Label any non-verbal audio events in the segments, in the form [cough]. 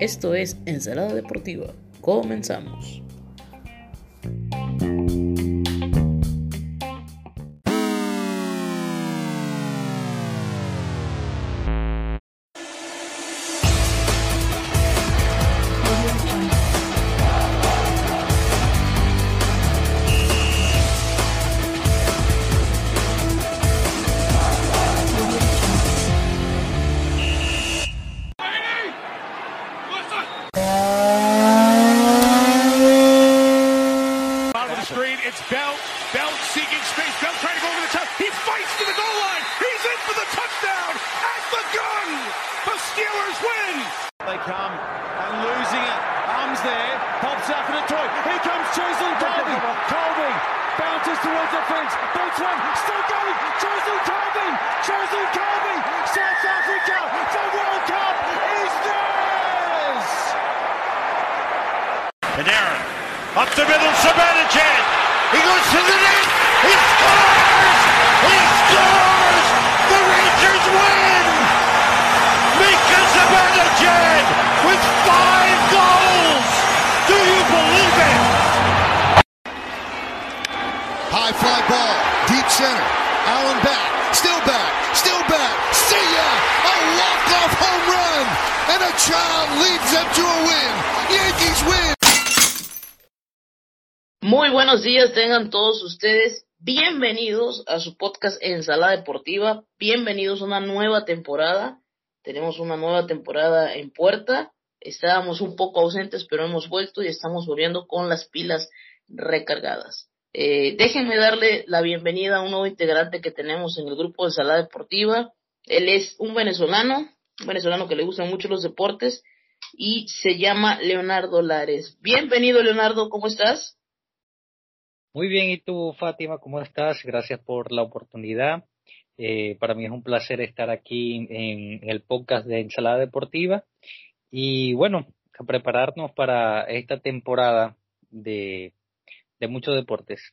Esto es Ensalada Deportiva. Comenzamos. Tengan todos ustedes. Bienvenidos a su podcast Ensalada Deportiva. Bienvenidos a una nueva temporada. Tenemos una nueva temporada en puerta. Estábamos un poco ausentes, pero hemos vuelto y estamos volviendo con las pilas recargadas. Eh, déjenme darle la bienvenida a un nuevo integrante que tenemos en el grupo de Ensalada Deportiva. Él es un venezolano, un venezolano que le gustan mucho los deportes y se llama Leonardo Lares. Bienvenido, Leonardo, ¿cómo estás? Muy bien, ¿y tú, Fátima, cómo estás? Gracias por la oportunidad. Eh, para mí es un placer estar aquí en el podcast de Ensalada Deportiva y bueno, a prepararnos para esta temporada de, muchos deportes.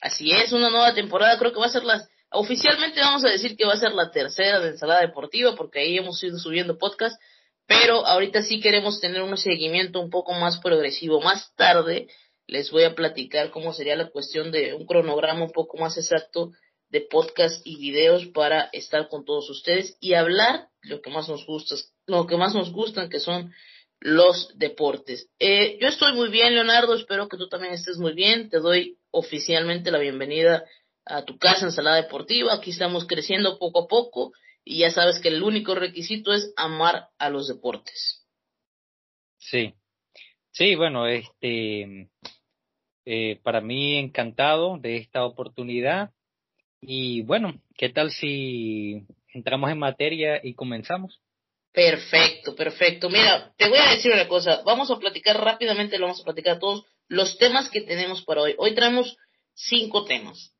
Así es, una nueva temporada, creo que va a ser la, oficialmente vamos a decir que va a ser la tercera de Ensalada Deportiva, porque ahí hemos ido subiendo podcast, pero ahorita sí queremos tener un seguimiento un poco más progresivo. Más tarde les voy a platicar cómo sería la cuestión de un cronograma un poco más exacto de podcast y videos para estar con todos ustedes y hablar lo que más nos gusta, lo que más nos gustan, que son los deportes. Eh, yo estoy muy bien, Leonardo, espero que tú también estés muy bien. Te doy oficialmente la bienvenida a tu casa Ensalada Deportiva. Aquí estamos creciendo poco a poco y ya sabes que el único requisito es amar a los deportes. Sí, sí, bueno, este, eh, para mí encantado de esta oportunidad y bueno, ¿qué tal si entramos en materia y comenzamos? Perfecto, perfecto. Mira, te voy a decir una cosa. Vamos a platicar rápidamente, lo vamos a platicar todos los temas que tenemos para hoy. Hoy traemos cinco temas.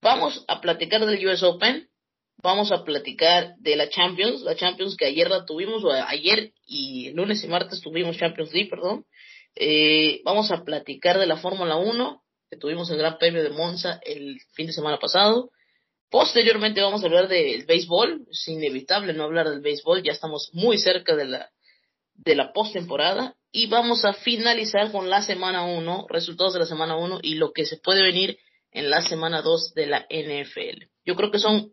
Vamos a platicar del US Open. Vamos a platicar de la Champions, la Champions que ayer la tuvimos, o ayer y lunes y martes tuvimos Champions League, perdón. Eh, vamos a platicar de la Fórmula 1, que tuvimos el Gran Premio de Monza el fin de semana pasado. Posteriormente vamos a hablar del béisbol, es inevitable no hablar del béisbol, ya estamos muy cerca de la, de la postemporada y vamos a finalizar con la semana 1, resultados de la semana 1 y lo que se puede venir en la semana 2 de la NFL. Yo creo que son,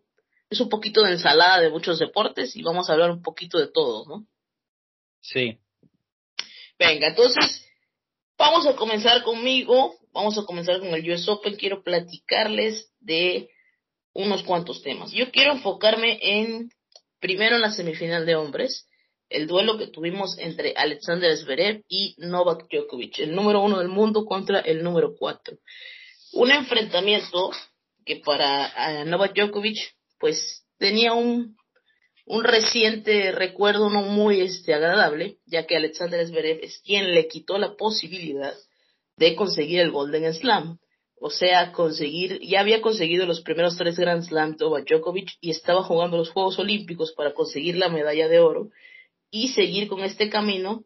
es un poquito de ensalada de muchos deportes y vamos a hablar un poquito de todo, ¿no? Sí. Venga, entonces, vamos a comenzar conmigo, vamos a comenzar con el US Open, quiero platicarles de unos cuantos temas. Yo quiero enfocarme en, primero en la semifinal de hombres, el duelo que tuvimos entre Alexander Zverev y Novak Djokovic, el número uno del mundo contra el número cuatro. Un enfrentamiento que para uh, Novak Djokovic, pues tenía un, un reciente recuerdo no muy este, agradable, ya que Alexander Zverev es quien le quitó la posibilidad de conseguir el Golden Slam. O sea, conseguir, ya había conseguido los primeros tres Grand Slam Novak Djokovic y estaba jugando los Juegos Olímpicos para conseguir la medalla de oro y seguir con este camino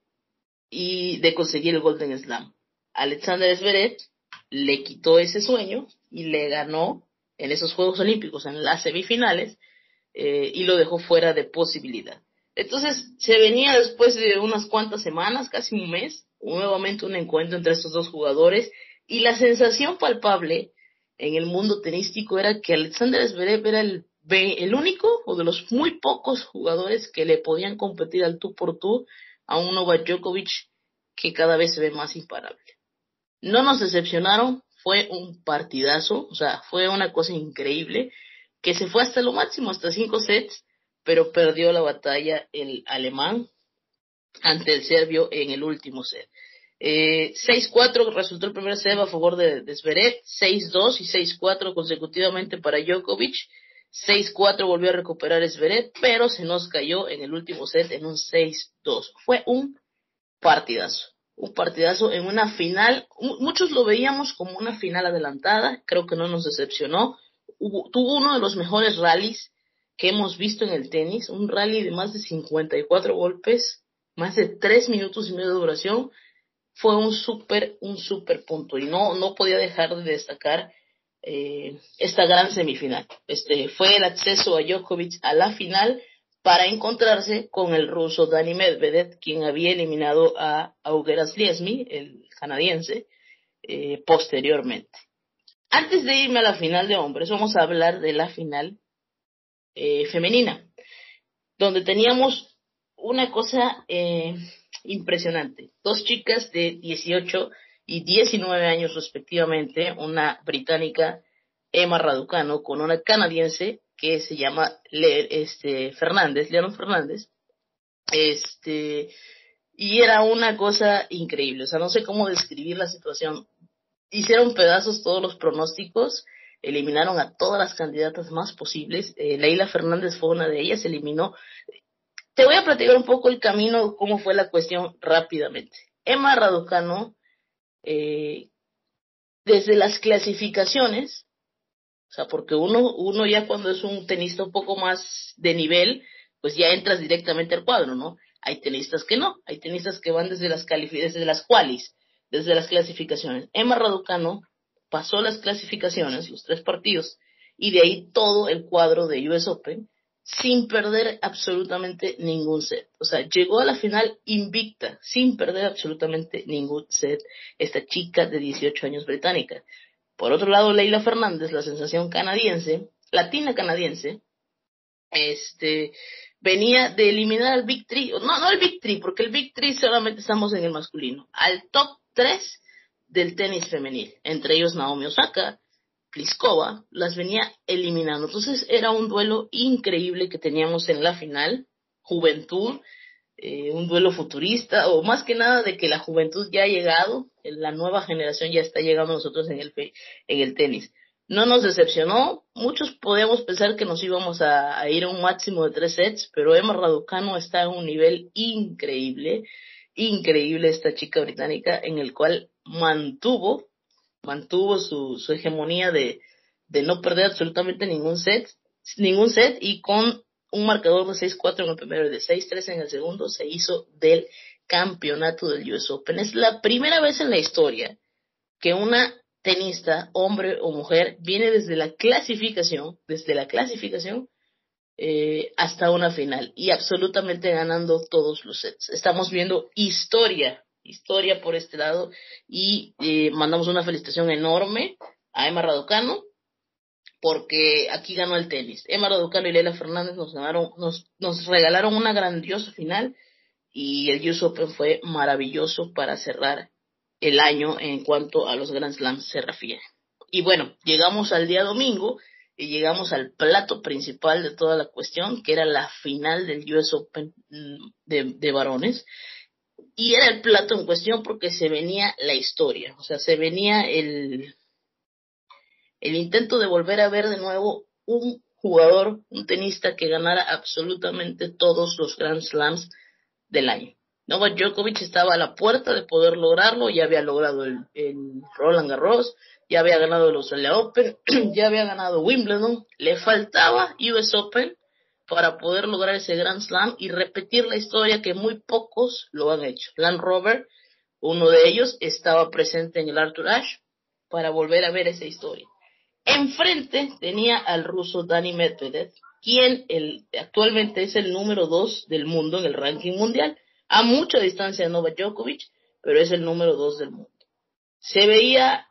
y de conseguir el Golden Slam. Alexander Zverev le quitó ese sueño y le ganó en esos Juegos Olímpicos, en las semifinales, eh, y lo dejó fuera de posibilidad. Entonces se venía después de unas cuantas semanas, casi un mes, nuevamente un encuentro entre estos dos jugadores y la sensación palpable en el mundo tenístico era que Alexander Zverev era el, el único o de los muy pocos jugadores que le podían competir al tú por tú a un Novak Djokovic que cada vez se ve más imparable. No nos decepcionaron, fue un partidazo, o sea, fue una cosa increíble, que se fue hasta lo máximo, hasta cinco sets, pero perdió la batalla el alemán ante el serbio en el último set. Eh, 6-4 resultó el primer set a favor de, de Zverev, 6-2 y 6-4 consecutivamente para Djokovic. 6-4 volvió a recuperar Zverev, pero se nos cayó en el último set en un 6-2. Fue un partidazo. Un partidazo en una final. Muchos lo veíamos como una final adelantada. Creo que no nos decepcionó. Tuvo uno de los mejores rallies que hemos visto en el tenis. Un rally de más de 54 golpes, más de 3 minutos y medio de duración. Fue un súper, un súper punto. Y no, no podía dejar de destacar eh, esta gran semifinal. Este fue el acceso a Djokovic a la final para encontrarse con el ruso Dani Medvedev, quien había eliminado a Augeras Liesmi, el canadiense, eh, posteriormente. Antes de irme a la final de hombres, vamos a hablar de la final eh, femenina, donde teníamos una cosa eh, impresionante. Dos chicas de 18 y 19 años respectivamente, una británica Emma Raducano con una canadiense que se llama Le, este Fernández, León Fernández. Este y era una cosa increíble, o sea, no sé cómo describir la situación. Hicieron pedazos todos los pronósticos, eliminaron a todas las candidatas más posibles. Eh, Leila Fernández fue una de ellas, eliminó. Te voy a platicar un poco el camino, cómo fue la cuestión rápidamente. Emma Raducano eh, desde las clasificaciones, o sea, porque uno, uno ya cuando es un tenista un poco más de nivel, pues ya entras directamente al cuadro, ¿no? Hay tenistas que no, hay tenistas que van desde las, desde las qualis, desde las clasificaciones. Emma Raducano pasó las clasificaciones, los tres partidos, y de ahí todo el cuadro de US Open, sin perder absolutamente ningún set. O sea, llegó a la final invicta, sin perder absolutamente ningún set, esta chica de 18 años británica. Por otro lado, Leila Fernández, la sensación canadiense, latina canadiense, este, venía de eliminar al Big Three, no, no al Big Three, porque el Big Three solamente estamos en el masculino, al top 3 del tenis femenil, entre ellos Naomi Osaka, Pliskova las venía eliminando. Entonces era un duelo increíble que teníamos en la final, juventud, eh, un duelo futurista, o más que nada de que la juventud ya ha llegado, la nueva generación ya está llegando a nosotros en el, en el tenis. No nos decepcionó, muchos podíamos pensar que nos íbamos a, a ir a un máximo de tres sets, pero Emma Raducano está en un nivel increíble, increíble esta chica británica, en el cual mantuvo mantuvo su, su hegemonía de, de no perder absolutamente ningún set, ningún set y con un marcador de 6-4 en el primero y de 6-3 en el segundo se hizo del campeonato del US Open. Es la primera vez en la historia que una tenista, hombre o mujer, viene desde la clasificación, desde la clasificación eh, hasta una final y absolutamente ganando todos los sets. Estamos viendo historia historia por este lado y eh, mandamos una felicitación enorme a Emma Raducano porque aquí ganó el tenis. Emma Raducano y Leila Fernández nos ganaron, nos, nos regalaron una grandiosa final y el US Open fue maravilloso para cerrar el año en cuanto a los Grand Slams se refiere. Y bueno, llegamos al día domingo y llegamos al plato principal de toda la cuestión, que era la final del US Open mm, de, de varones, y era el plato en cuestión porque se venía la historia, o sea, se venía el, el intento de volver a ver de nuevo un jugador, un tenista que ganara absolutamente todos los Grand Slams del año. Novak Djokovic estaba a la puerta de poder lograrlo, ya había logrado el, el Roland Garros, ya había ganado el Australia Open, [clears throat] ya había ganado Wimbledon, le faltaba US Open para poder lograr ese Grand Slam y repetir la historia que muy pocos lo han hecho. Land Rover, uno de ellos, estaba presente en el Arthur Ashe para volver a ver esa historia. Enfrente tenía al ruso Dani Medvedev, quien el, actualmente es el número dos del mundo en el ranking mundial, a mucha distancia de Novak Djokovic, pero es el número dos del mundo. Se veía,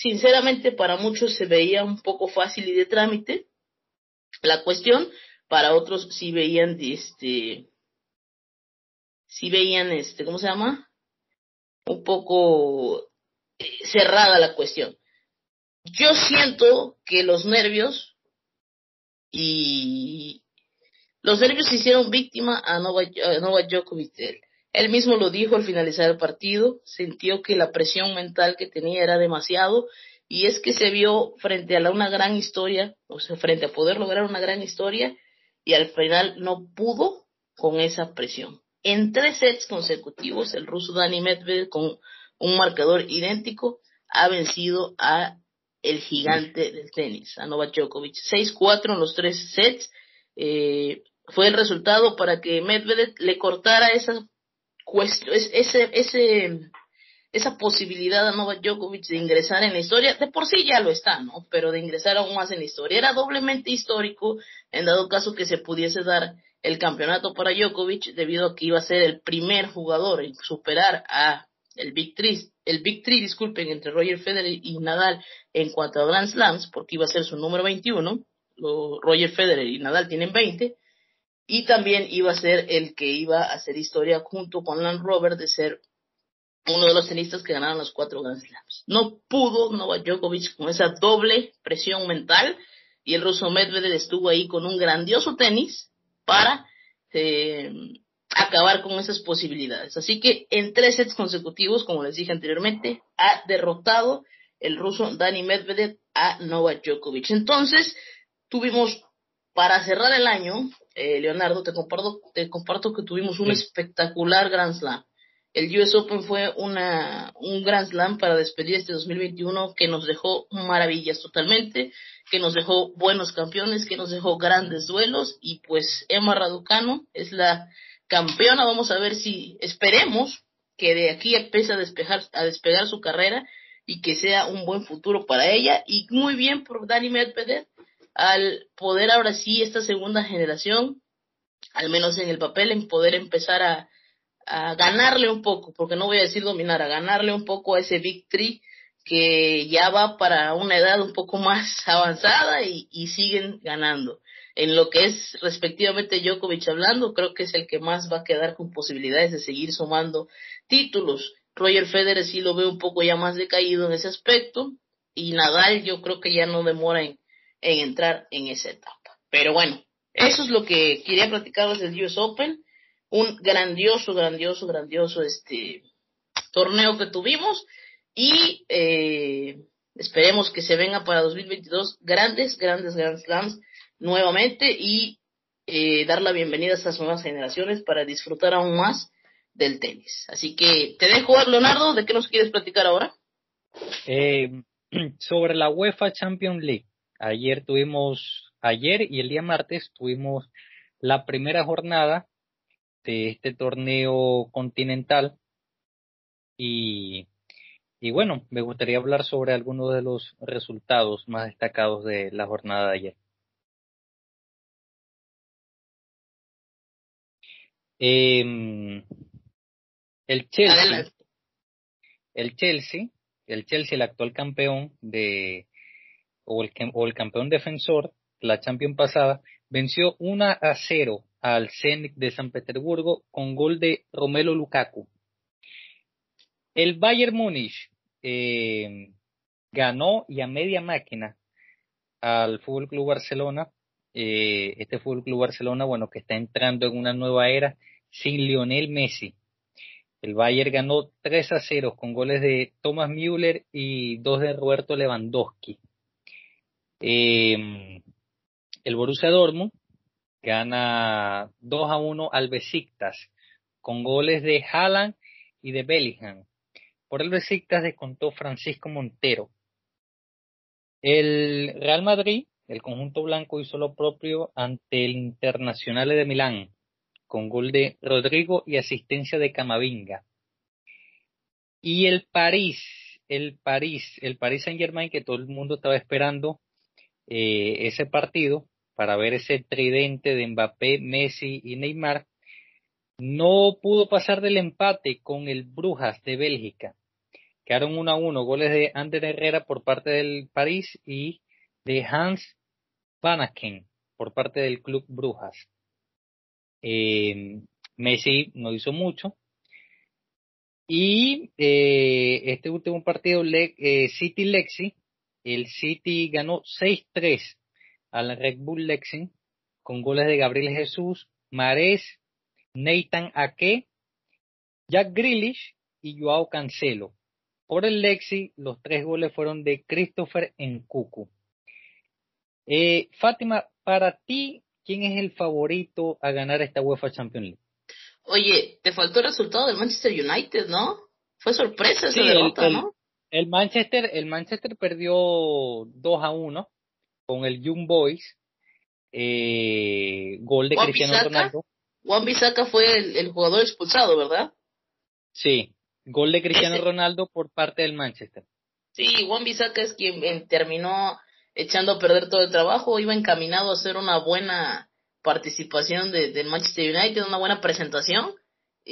sinceramente para muchos se veía un poco fácil y de trámite la cuestión, para otros sí veían este, sí veían este, ¿cómo se llama? Un poco eh, cerrada la cuestión. Yo siento que los nervios y los nervios se hicieron víctima a Novak, Djokovic. Él mismo lo dijo al finalizar el partido, sintió que la presión mental que tenía era demasiado y es que se vio frente a una gran historia, o sea, frente a poder lograr una gran historia y al final no pudo con esa presión. En tres sets consecutivos, el ruso Dani Medvedev con un marcador idéntico ha vencido a el gigante del tenis, a Novak Djokovic. 6-4 en los tres sets. Eh, fue el resultado para que Medvedev le cortara esa ese, ese, esa posibilidad a Novak Djokovic de ingresar en la historia, de por sí ya lo está, ¿no? Pero de ingresar aún más en la historia. Era doblemente histórico en dado caso que se pudiese dar el campeonato para Djokovic debido a que iba a ser el primer jugador en superar a el Big Three, el Big Three, disculpen, entre Roger Federer y Nadal en cuanto a Grand Slams, porque iba a ser su número 21, Roger Federer y Nadal tienen 20, y también iba a ser el que iba a hacer historia junto con Land Rover de ser uno de los tenistas que ganaron los cuatro Grand Slams. No pudo Novak Djokovic con esa doble presión mental y el ruso Medvedev estuvo ahí con un grandioso tenis para eh, acabar con esas posibilidades. Así que en tres sets consecutivos, como les dije anteriormente, ha derrotado el ruso Dani Medvedev a Novak Djokovic. Entonces, tuvimos para cerrar el año, eh, Leonardo, te comparto, te comparto que tuvimos un espectacular Grand Slam. El US Open fue una, un Grand Slam para despedir este 2021 que nos dejó maravillas totalmente, que nos dejó buenos campeones, que nos dejó grandes duelos y pues Emma Raducano es la campeona. Vamos a ver si esperemos que de aquí empiece a, despejar, a despegar su carrera y que sea un buen futuro para ella. Y muy bien por Dani Medvedev al poder ahora sí esta segunda generación, al menos en el papel, en poder empezar a, a ganarle un poco, porque no voy a decir dominar, a ganarle un poco a ese Big Three que ya va para una edad un poco más [laughs] avanzada y, y siguen ganando en lo que es respectivamente Djokovic hablando, creo que es el que más va a quedar con posibilidades de seguir sumando títulos. Roger Federer sí lo veo un poco ya más decaído en ese aspecto y Nadal yo creo que ya no demora en, entrar en esa etapa. Pero bueno, eso es lo que quería platicarles del US Open, un grandioso, grandioso, grandioso este torneo que tuvimos y eh, esperemos que se venga para 2022 grandes, grandes Grand Slams nuevamente y eh, dar la bienvenida a estas nuevas generaciones para disfrutar aún más del tenis. Así que te dejo, Leonardo, ¿de qué nos quieres platicar ahora? Eh, [clears throat] sobre la UEFA Champions League. Ayer tuvimos, ayer y el día martes tuvimos la primera jornada de este torneo continental y, y bueno, me gustaría hablar sobre algunos de los resultados más destacados de la jornada de ayer. Eh, el Chelsea, el Chelsea, el Chelsea, el actual campeón de, o el, campeón defensor, la Champions pasada, venció 1 a 0 al Zenit de San Petersburgo con gol de Romelo Lukaku. El Bayern Múnich eh, ganó y a media máquina al Fútbol Club Barcelona. Eh, este Fútbol Club Barcelona, bueno, que está entrando en una nueva era sin Lionel Messi. El Bayern ganó 3 a 0 con goles de Thomas Müller y dos de Roberto Lewandowski. Em, el Borussia Dortmund gana 2 a 1 al Besiktas con goles de Haaland y de Bellingham. Por el Besiktas descontó Francisco Montero. El Real Madrid, el conjunto blanco, hizo lo propio ante el Internacional de Milán con gol de Rodrigo y asistencia de Camavinga. Y el París, el París, el París Saint Germain que todo el mundo estaba esperando, eh, ese partido para ver ese tridente de Mbappé, Messi y Neymar, no pudo pasar del empate con el Brujas de Bélgica. Quedaron 1 a 1, goles de Ander Herrera por parte del París y de Hans Vanaken por parte del club Brujas. Eh, Messi no hizo mucho. Y eh, este último partido, City Lexi, el City ganó 6-3 al Red Bull Lexi con goles de Gabriel Jesús, Marés, Nathan Ake, Jack Grealish y Joao Cancelo. Por el Lexi, los tres goles fueron de Christopher Nkuku. Eh, Fátima, para ti, ¿quién es el favorito a ganar esta UEFA Champions League? Oye, te faltó el resultado del Manchester United, ¿no? Fue sorpresa esa derrota, ¿no? El Manchester, el Manchester perdió 2 a 1 con el Young Boys. Eh, gol de Cristiano Ronaldo. Juan Bisaca fue el, jugador expulsado, ¿verdad? Sí, gol de Cristiano Ronaldo por parte del Manchester. Sí, Juan Bisaca es quien eh, terminó echando a perder todo el trabajo, iba encaminado a hacer una buena participación de, del Manchester United, una buena presentación,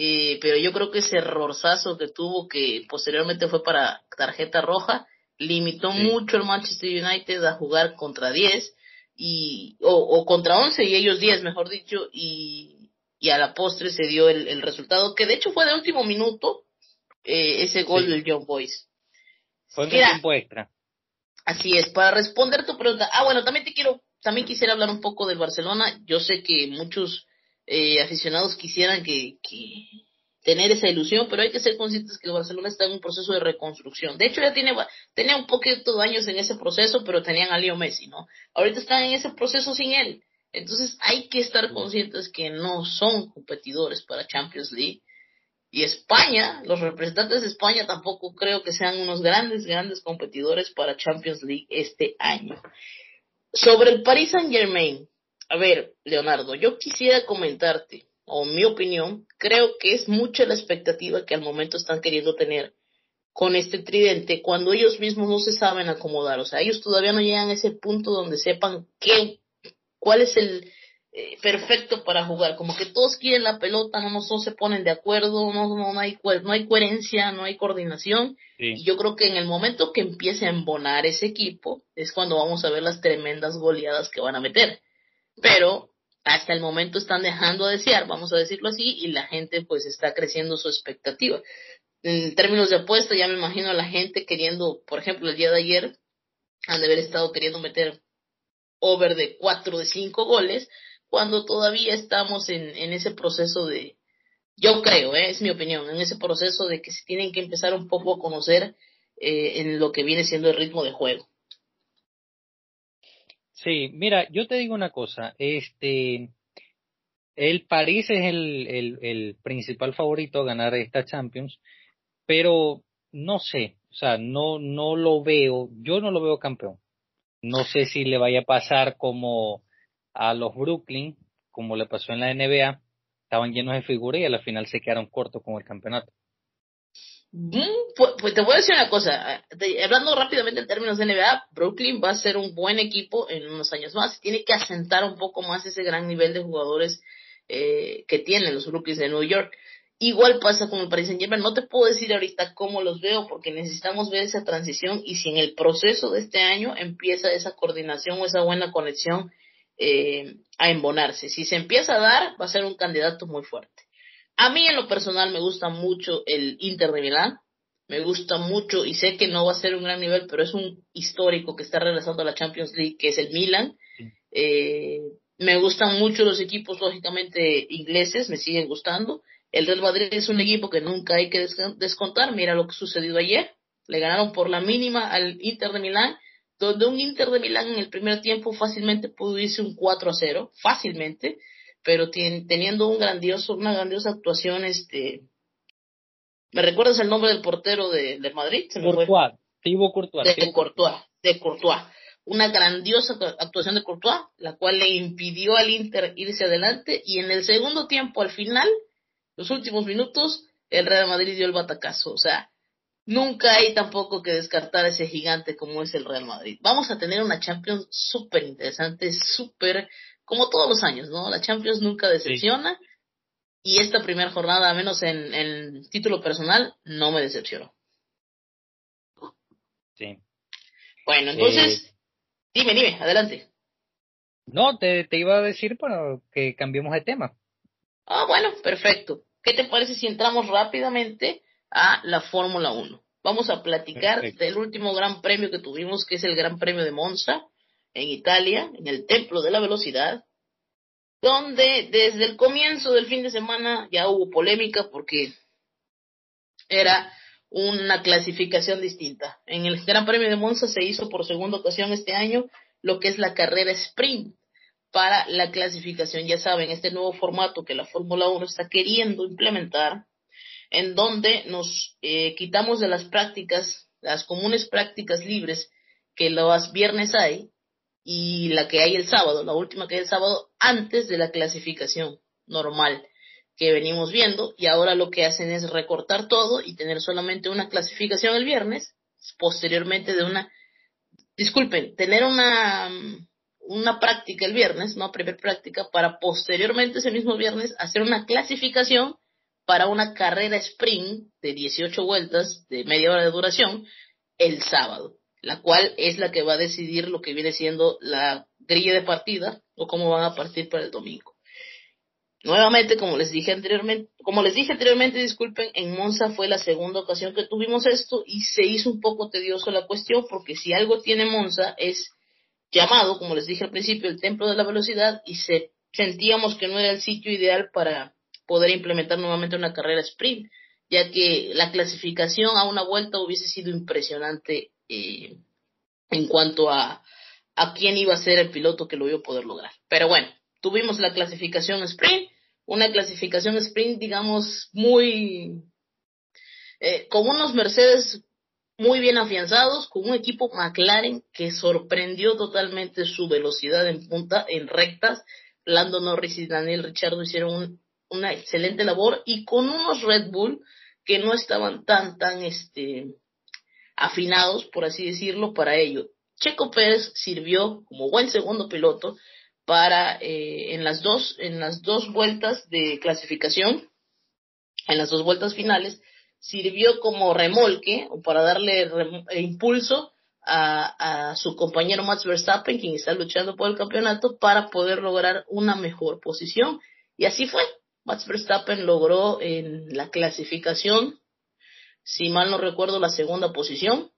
eh, pero yo creo que ese errorzazo que tuvo, que posteriormente fue para tarjeta roja, limitó mucho el Manchester United a jugar contra 10 y o, o contra 11 y ellos 10, mejor dicho, y, y a la postre se dio el, el resultado, que de hecho fue de último minuto, eh, ese gol del John Boyce. Fue en tiempo extra. Así es, para responder tu pregunta. Ah, bueno, también te quiero, también quisiera hablar un poco del Barcelona. Yo sé que muchos eh, aficionados quisieran que, que tener esa ilusión, pero hay que ser conscientes que el Barcelona está en un proceso de reconstrucción. De hecho, ya tiene, tenía un poquito de años en ese proceso, pero tenían a Leo Messi, ¿no? Ahorita están en ese proceso sin él. Entonces hay que estar conscientes que no son competidores para Champions League y España, los representantes de España tampoco creo que sean unos grandes, grandes competidores para Champions League este año. Sobre el Paris Saint Germain, a ver, Leonardo, yo quisiera comentarte, o mi opinión, creo que es mucha la expectativa que al momento están queriendo tener con este tridente cuando ellos mismos no se saben acomodar. O sea, ellos todavía no llegan a ese punto donde sepan qué, cuál es el, eh, perfecto para jugar. Como que todos quieren la pelota, no, no, se ponen de acuerdo, no, no, hay, no hay coherencia, no hay coordinación. Y yo creo que en el momento que empiece a embonar ese equipo es cuando vamos a ver las tremendas goleadas que van a meter. Pero hasta el momento están dejando a desear, vamos a decirlo así, y la gente pues está creciendo su expectativa. En términos de apuesta, ya me imagino a la gente queriendo, por ejemplo, el día de ayer, han de haber estado queriendo meter over de cuatro de cinco goles, cuando todavía estamos en, en ese proceso de, yo creo, ¿eh? es mi opinión, en ese proceso de que se tienen que empezar un poco a conocer eh, en lo que viene siendo el ritmo de juego. Sí, mira, yo te digo una cosa, este, el París es el, el, principal favorito a ganar esta Champions, pero no sé, o sea, no, no lo veo, yo no lo veo campeón. No sé si le vaya a pasar como a los Brooklyn, como le pasó en la NBA, estaban llenos de figuras y a la final se quedaron cortos con el campeonato. Mm, pues, te voy a decir una cosa, hablando rápidamente en términos de NBA, Brooklyn va a ser un buen equipo en unos años más, tiene que asentar un poco más ese gran nivel de jugadores eh, que tienen los Brooklyn de New York. Igual pasa con el Paris Saint Germain. No te puedo decir ahorita cómo los veo porque necesitamos ver esa transición y si en el proceso de este año empieza esa coordinación o esa buena conexión eh, a embonarse. Si se empieza a dar, va a ser un candidato muy fuerte. A mí en lo personal me gusta mucho el Inter de Milán, me gusta mucho y sé que no va a ser un gran nivel, pero es un histórico que está regresando a la Champions League, que es el Milan. Eh, me gustan mucho los equipos, lógicamente, ingleses, me siguen gustando. El Real Madrid es un equipo que nunca hay que descontar. Mira lo que sucedió ayer. Le ganaron por la mínima al Inter de Milán donde un Inter de Milán en el primer tiempo fácilmente pudo irse un 4 a 0, fácilmente, pero teniendo un grandioso, una grandiosa actuación, este, ¿me recuerdas el nombre del portero de, Madrid? Courtois, Thibaut Courtois. De, Courtois, de Courtois. Una grandiosa actuación de Courtois, la cual le impidió al Inter irse adelante, y en el segundo tiempo, al final, los últimos minutos, el Real Madrid dio el batacazo, o sea, nunca hay tampoco que descartar ese gigante como es el Real Madrid. Vamos a tener una Champions súper interesante, súper, como todos los años, ¿no? La Champions nunca decepciona y esta primera jornada, menos en el título personal, no me decepcionó. Sí. Bueno, entonces, eh, dime, dime, adelante. No, te, te iba a decir para que cambiemos de tema. Ah, bueno, perfecto. ¿Qué te parece si entramos rápidamente a la Fórmula 1? Vamos a platicar del último gran premio que tuvimos, que es el Gran Premio de Monza, en Italia, en el Templo de la Velocidad, donde desde el comienzo del fin de semana ya hubo polémica porque era una clasificación distinta. En el Gran Premio de Monza se hizo por segunda ocasión este año lo que es la carrera sprint para la clasificación. Ya saben, este nuevo formato que la Fórmula 1 está queriendo implementar, en donde nos eh, quitamos de las prácticas, las comunes prácticas libres que los viernes hay y la que hay el sábado, la última que hay el sábado, antes de la clasificación normal que venimos viendo y ahora lo que hacen es recortar todo y tener solamente una clasificación el viernes, posteriormente de una, disculpen, tener una, una práctica el viernes, no primer práctica, para posteriormente ese mismo viernes hacer una clasificación para una carrera sprint de 18 vueltas de media hora de duración el sábado, la cual es la que va a decidir lo que viene siendo la grilla de partida o cómo van a partir para el domingo. Nuevamente, como les dije anteriormente, como les dije anteriormente, disculpen, en Monza fue la segunda ocasión que tuvimos esto y se hizo un poco tedioso la cuestión porque si algo tiene Monza es llamado, como les dije al principio, el templo de la velocidad y se sentíamos que no era el sitio ideal para poder implementar nuevamente una carrera sprint, ya que la clasificación a una vuelta hubiese sido impresionante eh, en cuanto a, a quién iba a ser el piloto que lo iba a poder lograr. Pero bueno, tuvimos la clasificación sprint, una clasificación sprint, digamos, muy, eh, con unos Mercedes muy bien afianzados, con un equipo McLaren que sorprendió totalmente su velocidad en punta, en rectas. Lando Norris y Daniel Ricciardo hicieron una excelente labor y con unos Red Bull que no estaban tan, tan, este, afinados, por así decirlo, para ello. Checo Pérez sirvió como buen segundo piloto para eh, en las dos en las dos vueltas de clasificación en las dos vueltas finales sirvió como remolque o para darle eh, impulso a, a, su compañero Max Verstappen quien está luchando por el campeonato para poder lograr una mejor posición y así fue Max Verstappen logró en la clasificación si mal no recuerdo la segunda posición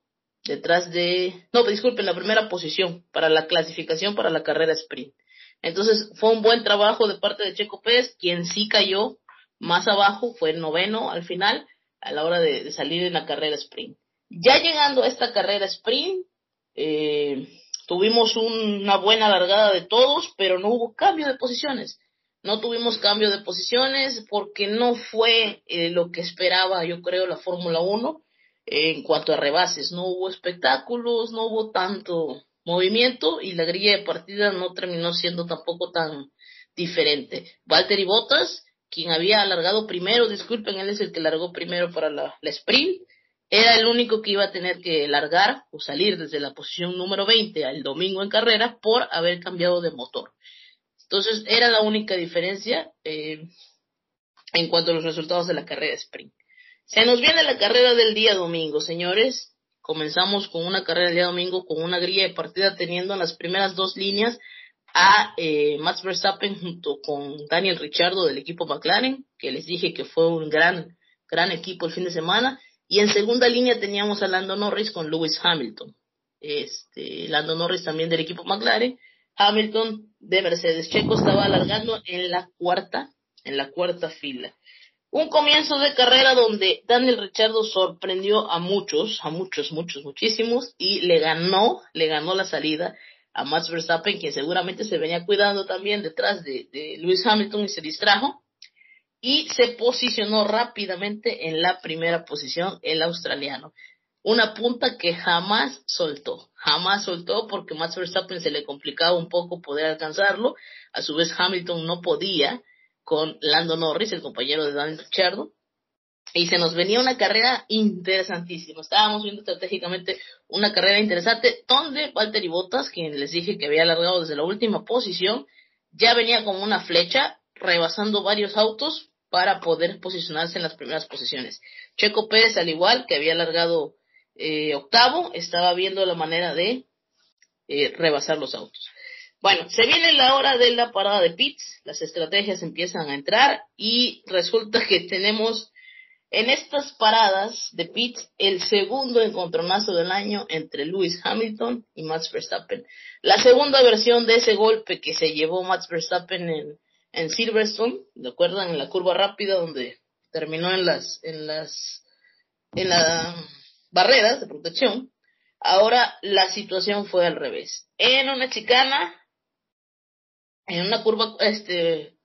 detrás de no disculpen la primera posición para la clasificación para la carrera sprint entonces fue un buen trabajo de parte de Checo Pérez, quien sí cayó más abajo, fue el noveno al final, a la hora de, salir en la carrera sprint. Ya llegando a esta carrera sprint, eh, tuvimos una buena largada de todos, pero no hubo cambio de posiciones. No tuvimos cambio de posiciones porque no fue eh, lo que esperaba, yo creo, la Fórmula 1 en cuanto a rebases. No hubo espectáculos, no hubo tanto, movimiento y la grilla de partida no terminó siendo tampoco tan diferente. Valtteri Bottas, quien había alargado primero, disculpen, él es el que largó primero para la, sprint, era el único que iba a tener que largar o salir desde la posición número 20 al domingo en carrera por haber cambiado de motor. Entonces era la única diferencia eh, en cuanto a los resultados de la carrera sprint. Se nos viene la carrera del día domingo, señores. Comenzamos con una carrera el día domingo con una grilla de partida teniendo en las primeras dos líneas a eh, Max Verstappen junto con Daniel Ricciardo del equipo McLaren, que les dije que fue un gran, gran equipo el fin de semana. Y en segunda línea teníamos a Lando Norris con Lewis Hamilton. Este, Lando Norris también del equipo McLaren. Hamilton de Mercedes. Checo estaba alargando en la cuarta, en la cuarta fila. Un comienzo de carrera donde Daniel Richardo sorprendió a muchos, a muchos, muchos, muchísimos, y le ganó, le ganó la salida a Max Verstappen, quien seguramente se venía cuidando también detrás de, de Lewis Hamilton y se distrajo, y se posicionó rápidamente en la primera posición el australiano. Una punta que jamás soltó, jamás soltó porque Max Verstappen se le complicaba un poco poder alcanzarlo, a su vez Hamilton no podía, con Lando Norris, el compañero de Daniel Ricciardo. y se nos venía una carrera interesantísima. Estábamos viendo estratégicamente una carrera interesante donde Valtteri Bottas, quien les dije que había alargado desde la última posición, ya venía como una flecha rebasando varios autos para poder posicionarse en las primeras posiciones. Checo Pérez, al igual que había alargado eh, octavo, estaba viendo la manera de eh, rebasar los autos. Bueno, se viene la hora de la parada de pits, las estrategias empiezan a entrar y resulta que tenemos en estas paradas de pits, el segundo encontronazo del año entre Lewis Hamilton y Max Verstappen. La segunda versión de ese golpe que se llevó Max Verstappen en, en Silverstone, ¿de acuerdo? En la curva rápida donde terminó en las, en las, en las barreras de protección. Ahora la situación fue al revés. En una chicana, en una curva, este,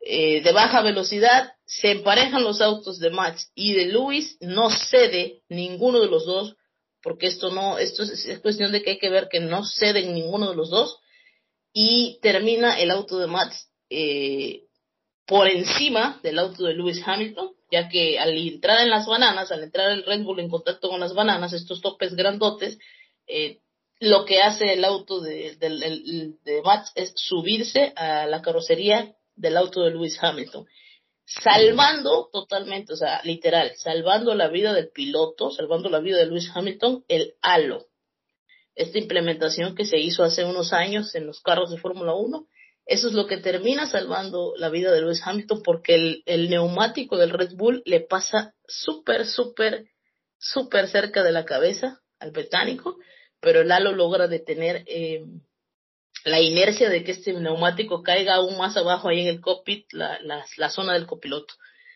eh, de baja velocidad, se emparejan los autos de Max y de Lewis, no cede ninguno de los dos, porque esto no, esto es, cuestión de que hay que ver que no ceden ninguno de los dos, y termina el auto de Max eh, por encima del auto de Lewis Hamilton, ya que al entrar en las bananas, al entrar el Red Bull en contacto con las bananas, estos topes grandotes, eh, lo que hace el auto de, de, de Max es subirse a la carrocería del auto de Lewis Hamilton, salvando totalmente, o sea, literal, salvando la vida del piloto, salvando la vida de Lewis Hamilton, el halo. Esta implementación que se hizo hace unos años en los carros de Fórmula 1, eso es lo que termina salvando la vida de Lewis Hamilton porque el, neumático del Red Bull le pasa súper, súper, súper cerca de la cabeza al británico, pero el halo logra detener eh, la inercia de que este neumático caiga aún más abajo ahí en el cockpit, la, la, zona del copiloto.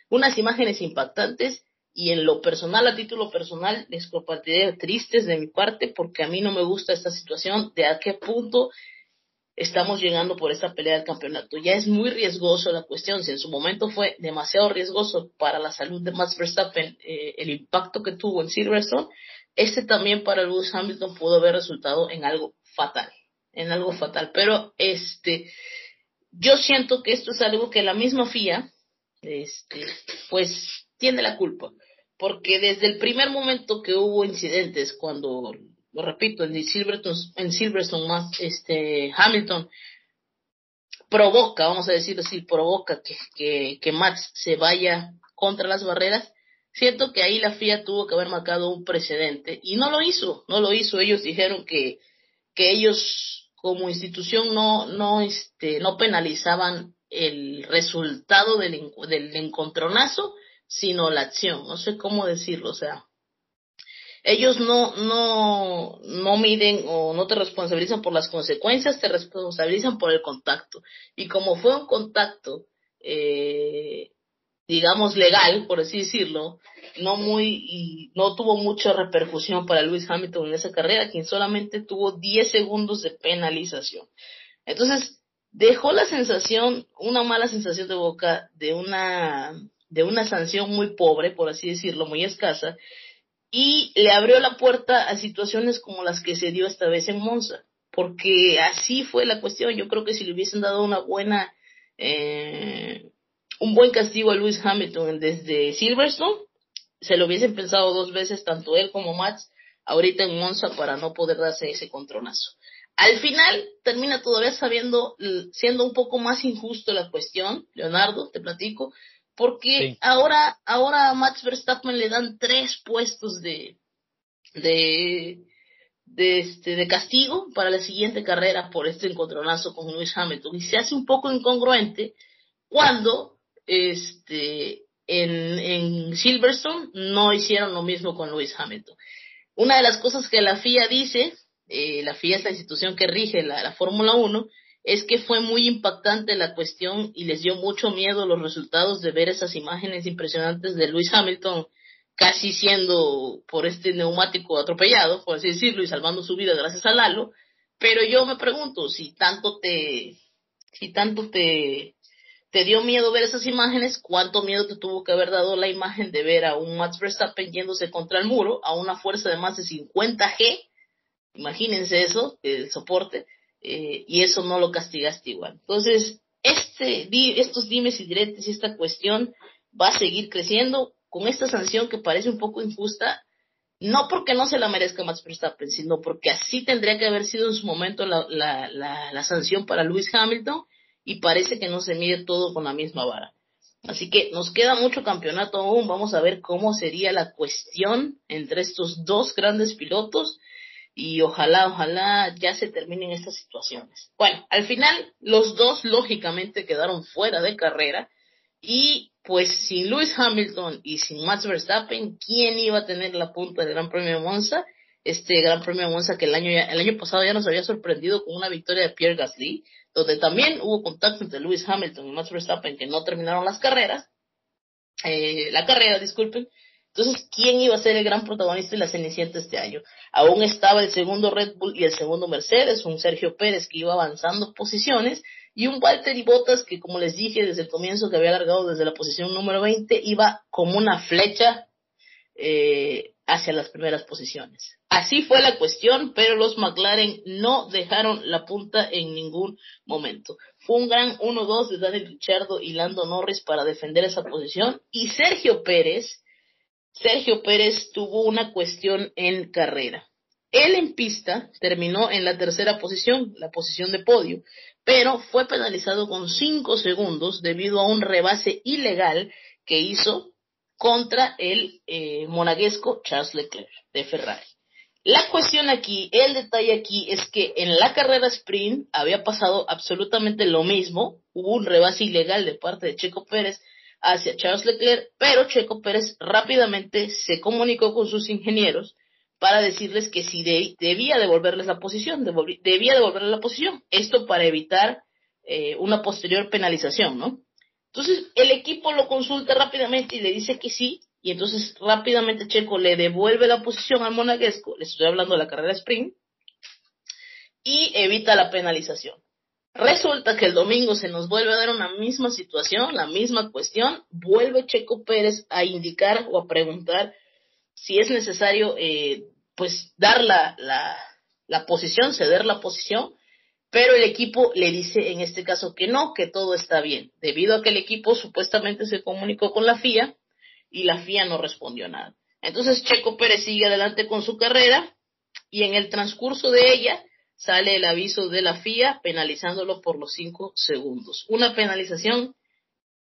Unas imágenes impactantes y en lo personal, a título personal, les compartiré tristes de mi parte porque a mí no me gusta esta situación de a qué punto estamos llegando por esta pelea del campeonato. Ya es muy riesgoso la cuestión, si en su momento fue demasiado riesgoso para la salud de Max Verstappen eh, el impacto que tuvo en Silverstone, este también para Lewis Hamilton pudo haber resultado en algo fatal en algo fatal. Pero este, yo siento que esto es algo que la misma FIA, este, pues tiene la culpa. Porque desde el primer momento que hubo incidentes, cuando, lo repito, en Silverstone, en Silverstone más, este, Hamilton provoca, vamos a decir así, provoca que, que, que Max se vaya contra las barreras, siento que ahí la FIA tuvo que haber marcado un precedente y no lo hizo, no lo hizo. Ellos dijeron que, que ellos como institución no, no, este, no penalizaban el resultado del, del encontronazo, sino la acción. No sé cómo decirlo, o sea, ellos no, no, no miden o no te responsabilizan por las consecuencias, te responsabilizan por el contacto. Y como fue un contacto, eh, digamos, legal, por así decirlo, no muy, y no tuvo mucha repercusión para Lewis Hamilton en esa carrera, quien solamente tuvo 10 segundos de penalización. Entonces, dejó la sensación, una mala sensación de boca de una, de una sanción muy pobre, por así decirlo, muy escasa, y le abrió la puerta a situaciones como las que se dio esta vez en Monza, porque así fue la cuestión. Yo creo que si le hubiesen dado una buena, eh, un buen castigo a Lewis Hamilton desde Silverstone, se lo hubiesen pensado dos veces tanto él como Max ahorita en Monza para no poder darse ese contronazo. Al final termina todavía sabiendo, siendo un poco más injusto la cuestión, Leonardo, te platico, porque ahora, ahora a Max Verstappen le dan tres puestos de, de, de, este, de castigo para la siguiente carrera por este encontronazo con Lewis Hamilton. Y se hace un poco incongruente cuando este, en, en Silverstone no hicieron lo mismo con Lewis Hamilton. Una de las cosas que la FIA dice, eh, la FIA es la institución que rige la, la Fórmula 1, es que fue muy impactante la cuestión y les dio mucho miedo los resultados de ver esas imágenes impresionantes de Lewis Hamilton casi siendo por este neumático atropellado, por así decirlo, y salvando su vida gracias a Lalo. Pero yo me pregunto si tanto te, si tanto te, te dio miedo ver esas imágenes, cuánto miedo te tuvo que haber dado la imagen de ver a un Max Verstappen yéndose contra el muro a una fuerza de más de 50 G, imagínense eso, el soporte, eh, y eso no lo castigaste igual. Entonces, este, estos dimes y diretes y esta cuestión va a seguir creciendo. con esta sanción que parece un poco injusta, no porque no se la merezca Max Verstappen, sino porque así tendría que haber sido en su momento la, la, la, la sanción para Lewis Hamilton y parece que no se mide todo con la misma vara. Así que nos queda mucho campeonato aún. Vamos a ver cómo sería la cuestión entre estos dos grandes pilotos y ojalá, ojalá ya se terminen estas situaciones. Bueno, al final los dos lógicamente quedaron fuera de carrera y pues sin Lewis Hamilton y sin Max Verstappen, ¿quién iba a tener la punta del Gran Premio de Monza? Este Gran Premio de Monza que el año, el año pasado ya nos había sorprendido con una victoria de Pierre Gasly, donde también hubo contacto entre Lewis Hamilton y Max Verstappen que no terminaron las carreras, eh, la carrera, disculpen. Entonces, ¿quién iba a ser el gran protagonista de la Cenicienta este año? Aún estaba el segundo Red Bull y el segundo Mercedes, un Sergio Pérez que iba avanzando posiciones, y un Valtteri Bottas que, como les dije desde el comienzo, que había largado desde la posición número 20, iba como una flecha eh, hacia las primeras posiciones. Así fue la cuestión, pero los McLaren no dejaron la punta en ningún momento. Fue un gran 1-2 de Daniel Ricciardo y Lando Norris para defender esa posición y Sergio Pérez, Sergio Pérez tuvo una cuestión en carrera. Él en pista terminó en la tercera posición, la posición de podio, pero fue penalizado con 5 segundos debido a un rebase ilegal que hizo contra el eh, monaguesco Charles Leclerc de Ferrari. La cuestión aquí, el detalle aquí es que en la carrera sprint había pasado absolutamente lo mismo, hubo un rebase ilegal de parte de Checo Pérez hacia Charles Leclerc, pero Checo Pérez rápidamente se comunicó con sus ingenieros para decirles que si debía devolverles la posición, debía devolverles la posición, esto para evitar eh, una posterior penalización, ¿no? Entonces el equipo lo consulta rápidamente y le dice que sí, y entonces rápidamente Checo le devuelve la posición al monaguesco, le estoy hablando de la carrera sprint, y evita la penalización. Resulta que el domingo se nos vuelve a dar una misma situación, la misma cuestión, vuelve Checo Pérez a indicar o a preguntar si es necesario, eh, pues, dar la, la, la posición, ceder la posición, pero el equipo le dice en este caso que no, que todo está bien, debido a que el equipo supuestamente se comunicó con la FIA y la FIA no respondió nada. Entonces Checo Pérez sigue adelante con su carrera y en el transcurso de ella sale el aviso de la FIA penalizándolo por los cinco segundos. Una penalización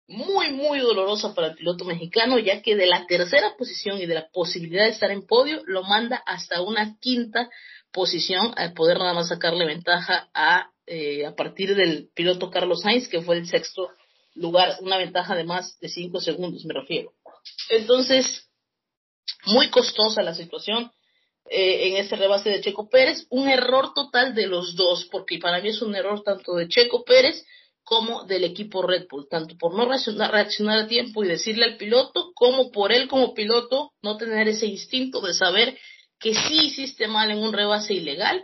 muy, muy dolorosa para el piloto mexicano, ya que de la tercera posición y de la posibilidad de estar en podio, lo manda hasta una quinta posición al poder nada más sacarle ventaja a, eh, a partir del piloto Carlos Sainz, que fue el sexto lugar, una ventaja de más de cinco segundos, me refiero. Entonces, muy costosa la situación eh, en ese rebase de Checo Pérez, un error total de los dos, porque para mí es un error tanto de Checo Pérez como del equipo Red Bull, tanto por no reaccionar, reaccionar a tiempo y decirle al piloto, como por él como piloto no tener ese instinto de saber que sí hiciste mal en un rebase ilegal,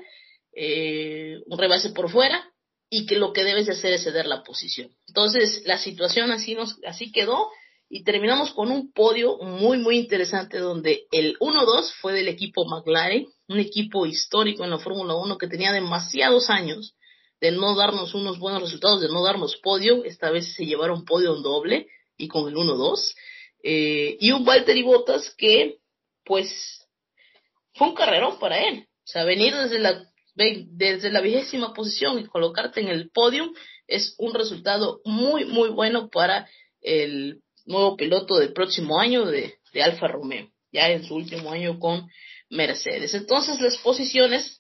eh, un rebase por fuera, y que lo que debes de hacer es ceder la posición. Entonces, la situación así, nos, así quedó y terminamos con un podio muy, muy interesante donde el 1-2 fue del equipo McLaren, un equipo histórico en la Fórmula 1 que tenía demasiados años de no darnos unos buenos resultados, de no darnos podio. Esta vez se llevaron podio en doble y con el 1-2. Eh, y un Valtteri Bottas que, pues, fue un carrerón para él. O sea, venir desde la, desde la vigésima posición y colocarte en el podio es un resultado muy, muy bueno para el nuevo piloto del próximo año de, de Alfa Romeo, ya en su último año con Mercedes. Entonces, las posiciones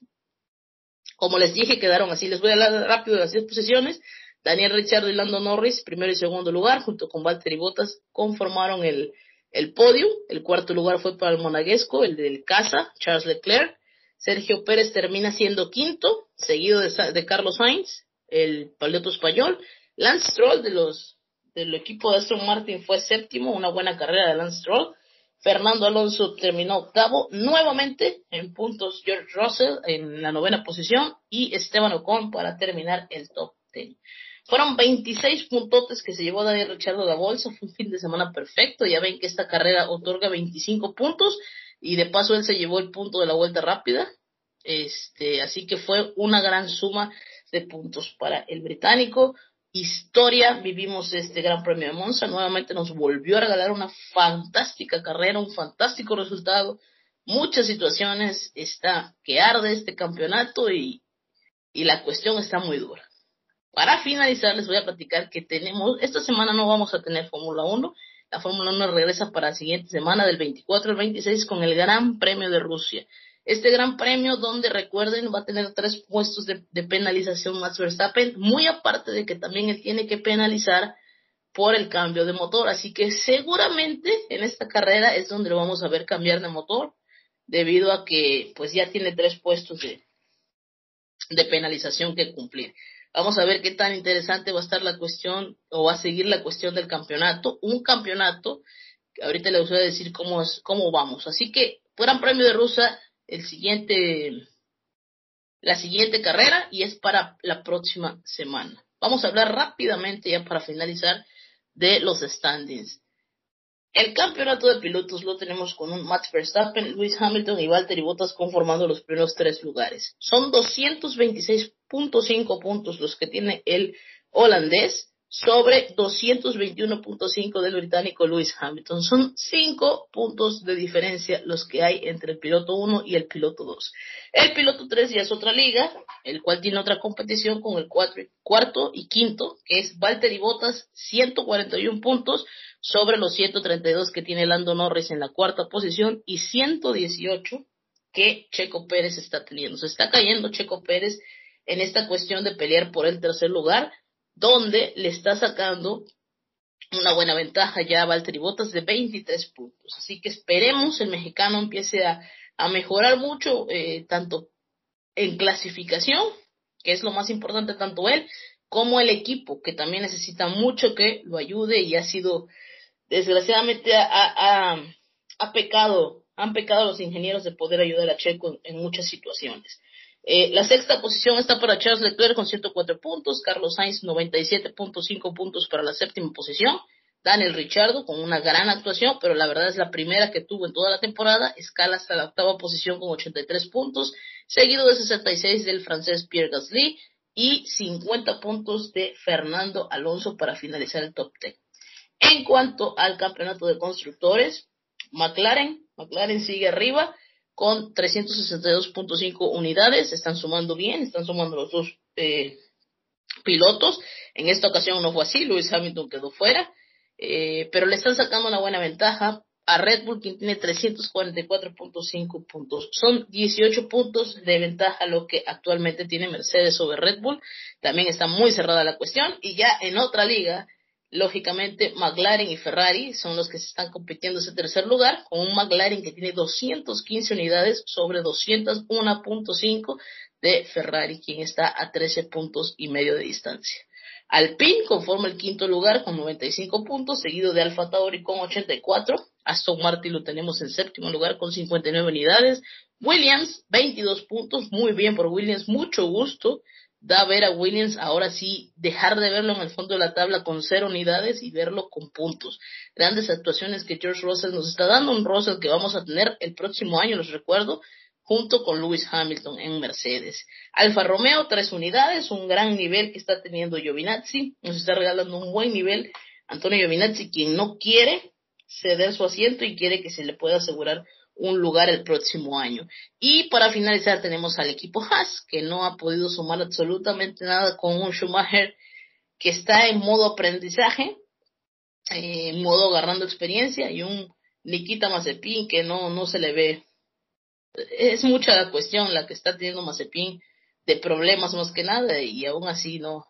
como les dije, quedaron así. Les voy a hablar rápido de las 10 posiciones. Daniel Richard y Lando Norris, primero y segundo lugar, junto con Valtteri Bottas, conformaron el, el podio. El cuarto lugar fue para el monaguesco, el del Casa, Charles Leclerc. Sergio Pérez termina siendo quinto, seguido de, de Carlos Sainz, el piloto español. Lance Stroll de los, del equipo de Aston Martin fue séptimo, una buena carrera de Lance Stroll. Fernando Alonso terminó octavo, nuevamente en puntos George Russell en la novena posición y Esteban Ocon para terminar el top ten. Fueron 26 puntotes que se llevó Daniel Ricciardo de la bolsa, fue un fin de semana perfecto, ya ven que esta carrera otorga 25 puntos y de paso él se llevó el punto de la vuelta rápida, este, así que fue una gran suma de puntos para el británico, historia vivimos este Gran Premio de Monza. Nuevamente nos volvió a regalar una fantástica carrera, un fantástico resultado. Muchas situaciones está que arde este campeonato y, y la cuestión está muy dura. Para finalizar, les voy a platicar que tenemos, esta semana no vamos a tener Fórmula 1. La Fórmula 1 regresa para la siguiente semana, del 24 al 26, con el Gran Premio de Rusia. Este gran premio donde recuerden va a tener tres puestos de, penalización Max Verstappen, muy aparte de que también él tiene que penalizar por el cambio de motor. Así que seguramente en esta carrera es donde lo vamos a ver cambiar de motor, debido a que pues ya tiene tres puestos de, de penalización que cumplir. Vamos a ver qué tan interesante va a estar la cuestión o va a seguir la cuestión del campeonato. Un campeonato que ahorita les voy a decir cómo, es, cómo vamos. Así que, Gran Premio de Rusia el siguiente, la siguiente carrera y es para la próxima semana. Vamos a hablar rápidamente ya para finalizar de los standings. El campeonato de pilotos lo tenemos con un Max Verstappen, Lewis Hamilton y Valtteri Bottas conformando los primeros tres lugares. Son 226.5 puntos los que tiene el holandés sobre 221.5 del británico Lewis Hamilton. Son cinco puntos de diferencia los que hay entre el piloto 1 y el piloto 2. El piloto 3 ya es otra liga, el cual tiene otra competición con el cuarto y quinto, que es Valtteri Bottas, 141 puntos sobre los 132 que tiene Lando Norris en la cuarta posición y 118 que Checo Pérez está teniendo. Se está cayendo Checo Pérez en esta cuestión de pelear por el tercer lugar donde le está sacando una buena ventaja ya a Valtteri Bottas de 23 puntos. Así que esperemos el mexicano empiece a, mejorar mucho, eh, tanto en clasificación, que es lo más importante, tanto él como el equipo, que también necesita mucho que lo ayude y ha sido, desgraciadamente, ha, ha, pecado, han pecado los ingenieros de poder ayudar a Checo en muchas situaciones. Eh, la sexta posición está para Charles Leclerc con 104 puntos, Carlos Sainz 97.5 puntos para la séptima posición, Daniel Richardo con una gran actuación, pero la verdad es la primera que tuvo en toda la temporada, escala hasta la octava posición con 83 puntos, seguido de 66 del francés Pierre Gasly y 50 puntos de Fernando Alonso para finalizar el top 10. En cuanto al campeonato de constructores, McLaren, McLaren sigue arriba con 362.5 unidades. Están sumando bien, están sumando los dos eh, pilotos. En esta ocasión no fue así, Lewis Hamilton quedó fuera, eh, pero le están sacando una buena ventaja a Red Bull, quien tiene 344.5 puntos. Son 18 puntos de ventaja lo que actualmente tiene Mercedes sobre Red Bull. También está muy cerrada la cuestión. Y ya en otra liga, Lógicamente, McLaren y Ferrari son los que se están compitiendo ese tercer lugar, con un McLaren que tiene 215 unidades sobre 201.5 de Ferrari, quien está a 13 puntos y medio de distancia. Alpine conforma el quinto lugar con 95 puntos, seguido de Alfa Tauri con 84. Aston Martin lo tenemos en séptimo lugar con 59 unidades. Williams, 22 puntos, muy bien por Williams, mucho gusto da ver a Williams ahora sí dejar de verlo en el fondo de la tabla con cero unidades y verlo con puntos. Grandes actuaciones que George Russell nos está dando, un Russell que vamos a tener el próximo año, les recuerdo, junto con Lewis Hamilton en Mercedes. Alfa Romeo, tres unidades, un gran nivel que está teniendo Giovinazzi, nos está regalando un buen nivel Antonio Giovinazzi, quien no quiere ceder su asiento y quiere que se le pueda asegurar un lugar el próximo año. Y para finalizar tenemos al equipo Haas, que no ha podido sumar absolutamente nada con un Schumacher que está en modo aprendizaje, eh, en modo agarrando experiencia, y un Nikita Mazepin que no, no se le ve. Es mucha la cuestión la que está teniendo Mazepin de problemas más que nada, y aún así no,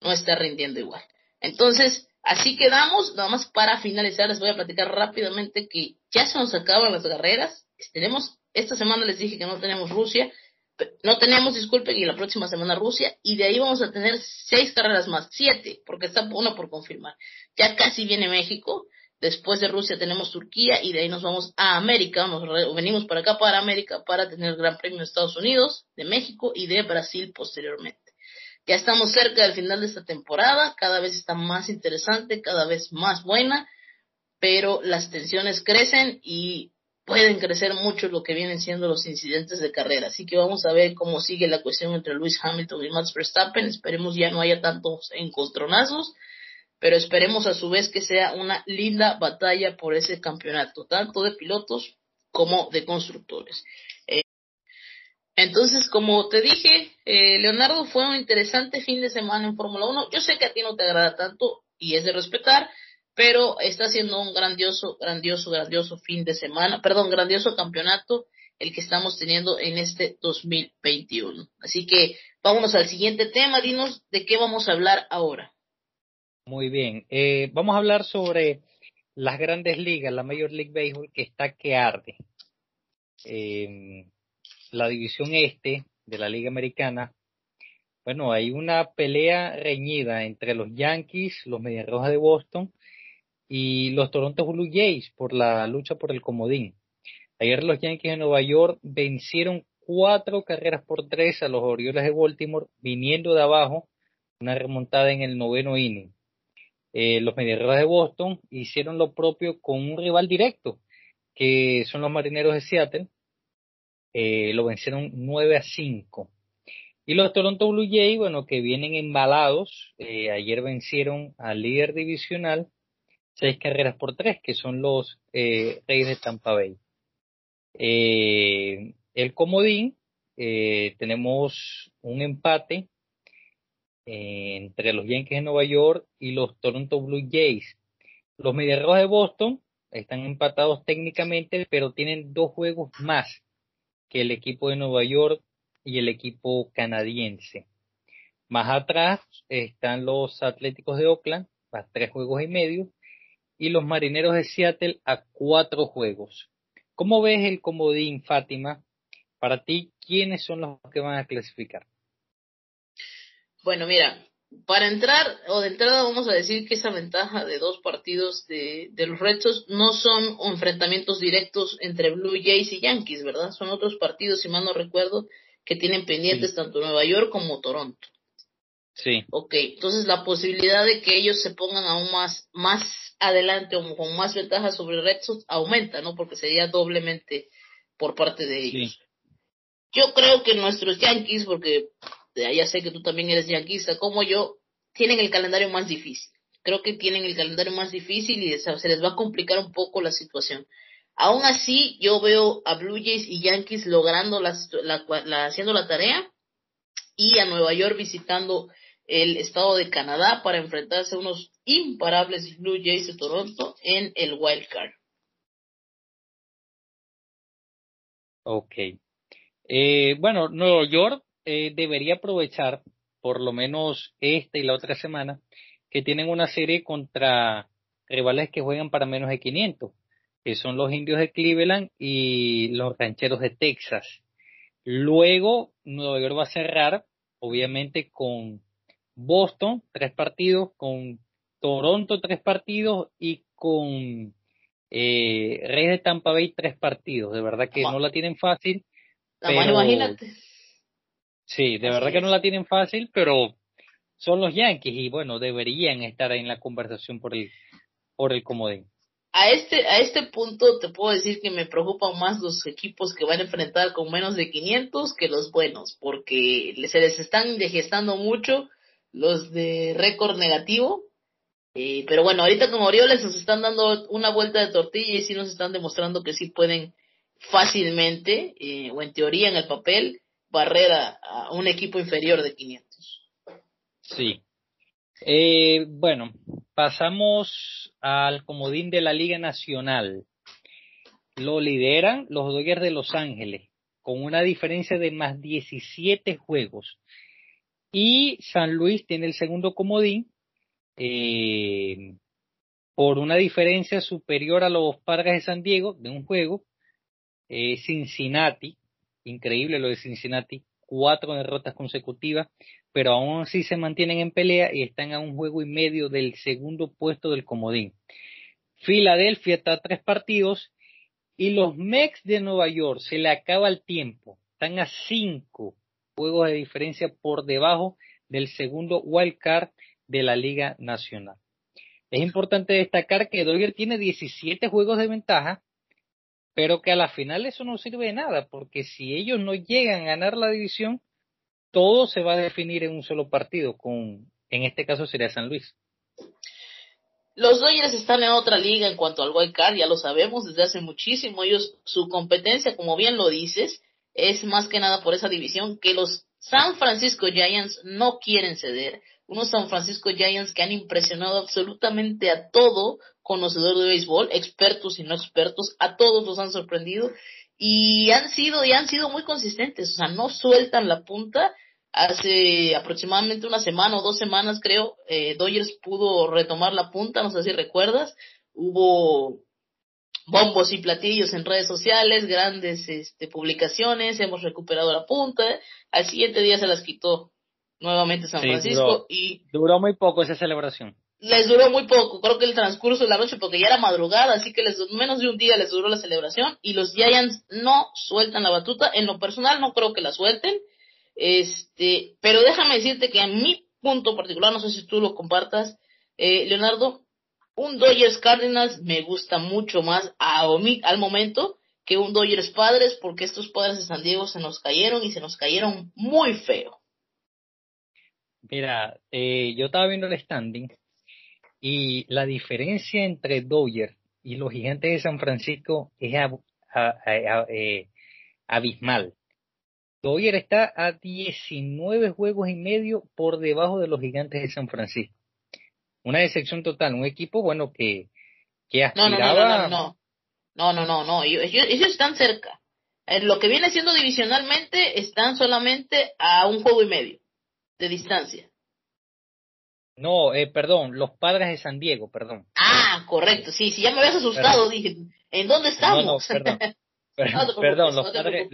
no está rindiendo igual. Entonces, Así quedamos, nada más para finalizar les voy a platicar rápidamente que ya se nos acaban las carreras. Tenemos, esta semana les dije que no tenemos Rusia, no tenemos, disculpen, y la próxima semana Rusia, y de ahí vamos a tener seis carreras más, siete, porque está una por confirmar. Ya casi viene México, después de Rusia tenemos Turquía, y de ahí nos vamos a América, nos venimos para acá, para América, para tener el Gran Premio de Estados Unidos, de México y de Brasil posteriormente. Ya estamos cerca del final de esta temporada, cada vez está más interesante, cada vez más buena, pero las tensiones crecen y pueden crecer mucho lo que vienen siendo los incidentes de carrera. Así que vamos a ver cómo sigue la cuestión entre Lewis Hamilton y Max Verstappen. Esperemos ya no haya tantos encontronazos, pero esperemos a su vez que sea una linda batalla por ese campeonato, tanto de pilotos como de constructores. Eh, entonces, como te dije, eh, Leonardo fue un interesante fin de semana en Fórmula 1. Yo sé que a ti no te agrada tanto y es de respetar, pero está siendo un grandioso, grandioso, grandioso fin de semana, perdón, grandioso campeonato el que estamos teniendo en este 2021. Así que vámonos al siguiente tema, dinos de qué vamos a hablar ahora. Muy bien, eh, vamos a hablar sobre las grandes ligas, la Major League Baseball que está que arde. Eh, la división este de la Liga Americana, bueno, hay una pelea reñida entre los Yankees, los Medias Rojas de Boston y los Toronto Blue Jays por la lucha por el comodín. Ayer los Yankees de Nueva York vencieron cuatro carreras por tres a los Orioles de Baltimore, viniendo de abajo, una remontada en el noveno inning. Eh, los Mediarrojas de Boston hicieron lo propio con un rival directo, que son los Marineros de Seattle. Eh, lo vencieron 9 a 5. Y los Toronto Blue Jays, bueno, que vienen embalados, eh, ayer vencieron al líder divisional seis carreras por tres, que son los eh, Reyes de Tampa Bay. Eh, el comodín, eh, tenemos un empate entre los Yankees de Nueva York y los Toronto Blue Jays. Los Medias Rojas de Boston están empatados técnicamente, pero tienen dos juegos más que el equipo de Nueva York y el equipo canadiense. Más atrás están los Atléticos de Oakland, a tres juegos y medio, y los Marineros de Seattle a cuatro juegos. ¿Cómo ves el comodín, Fátima? Para ti, ¿quiénes son los que van a clasificar? Bueno, mira, para entrar, o de entrada vamos a decir que esa ventaja de dos partidos de, los retos no son enfrentamientos directos entre Blue Jays y Yankees, ¿verdad? Son otros partidos, si mal no recuerdo, que tienen pendientes tanto Nueva York como Toronto. Sí. Ok, entonces la posibilidad de que ellos se pongan aún más, más adelante o con más ventajas sobre Red Sox aumenta, ¿no? Porque sería doblemente por parte de ellos. Yo creo que nuestros Yankees, porque ya sé que tú también eres yanquista como yo, tienen el calendario más difícil. Creo que tienen el calendario más difícil y se les va a complicar un poco la situación. Aún así, yo veo a Blue Jays y Yankees logrando la, haciendo la tarea y a Nueva York visitando el estado de Canadá para enfrentarse a unos imparables Blue Jays de Toronto en el Wild Card. Ok. Eh, bueno, Nueva York eh, debería aprovechar por lo menos esta y la otra semana que tienen una serie contra rivales que juegan para menos de 500, que son los indios de Cleveland y los rancheros de Texas. Luego, Nueva York va a cerrar, obviamente, con Boston, tres partidos, con Toronto, tres partidos y con eh, Reyes de Tampa Bay, tres partidos. De verdad que no la tienen fácil. Pero... imagínate. Sí, de verdad que no la tienen fácil, pero son los Yankees y bueno, deberían estar en la conversación por el, por el comodín. A este, a este punto te puedo decir que me preocupan más los equipos que van a enfrentar con menos de 500 que los buenos, porque se les están digestando mucho los de récord negativo. Pero bueno, ahorita como Orioles nos están dando una vuelta de tortilla y sí nos están demostrando que sí pueden fácilmente, o en teoría en el papel, barrer a, un equipo inferior de 500. Sí. Eh, bueno, pasamos al comodín de la Liga Nacional. Lo lideran los Dodgers de Los Ángeles con una diferencia de más 17 juegos. Y San Luis tiene el segundo comodín eh, por una diferencia superior a los Padres de San Diego de un juego. Eh, Cincinnati, increíble lo de Cincinnati, cuatro derrotas consecutivas, pero aún así se mantienen en pelea y están a un juego y medio del segundo puesto del comodín. Filadelfia está a tres partidos y los Mex de Nueva York se le acaba el tiempo, están a cinco juegos de diferencia por debajo del segundo wild card de la Liga Nacional. Es importante destacar que Dodger tiene 17 juegos de ventaja pero que a la final eso no sirve de nada, porque si ellos no llegan a ganar la división, todo se va a definir en un solo partido, con, en este caso sería San Luis. Los Dodgers están en otra liga en cuanto al wild card, ya lo sabemos desde hace muchísimo. Ellos, su competencia, como bien lo dices, es más que nada por esa división que los San Francisco Giants no quieren ceder. Unos San Francisco Giants que han impresionado absolutamente a todo conocedor de béisbol, expertos y no expertos, a todos los han sorprendido y han sido y han sido muy consistentes, o sea, no sueltan la punta. Hace aproximadamente una semana o dos semanas, creo, eh, Dodgers pudo retomar la punta, no sé si recuerdas, hubo bombos y platillos en redes sociales, grandes este, publicaciones, hemos recuperado la punta, al siguiente día se las quitó nuevamente San Francisco y duró muy poco esa celebración les duró muy poco, creo que el transcurso de la noche, porque ya era madrugada, así que les menos de un día les duró la celebración y los Giants no sueltan la batuta. En lo personal no creo que la suelten, este, pero déjame decirte que a mi punto particular, no sé si tú lo compartas, eh, Leonardo, un Dodgers Cardinals me gusta mucho más a, al momento que un Dodgers Padres, porque estos padres de San Diego se nos cayeron y se nos cayeron muy feo. Mira, eh, yo estaba viendo el standing y la diferencia entre Dodgers y los gigantes de San Francisco es eh, abismal. Dodgers está a 19 juegos y medio por debajo de los gigantes de San Francisco. Una decepción total, un equipo bueno que, que aspiraba... No, no, no, no, no, no, no, Ellos, ellos están cerca. En lo que viene siendo divisionalmente están solamente a un juego y medio de distancia. No, eh, perdón, los padres de San Diego, perdón. Ah, correcto, sí, sí, ya me habías asustado, dije, ¿en dónde estamos? [laughs] No, perdón, perdón, los padres,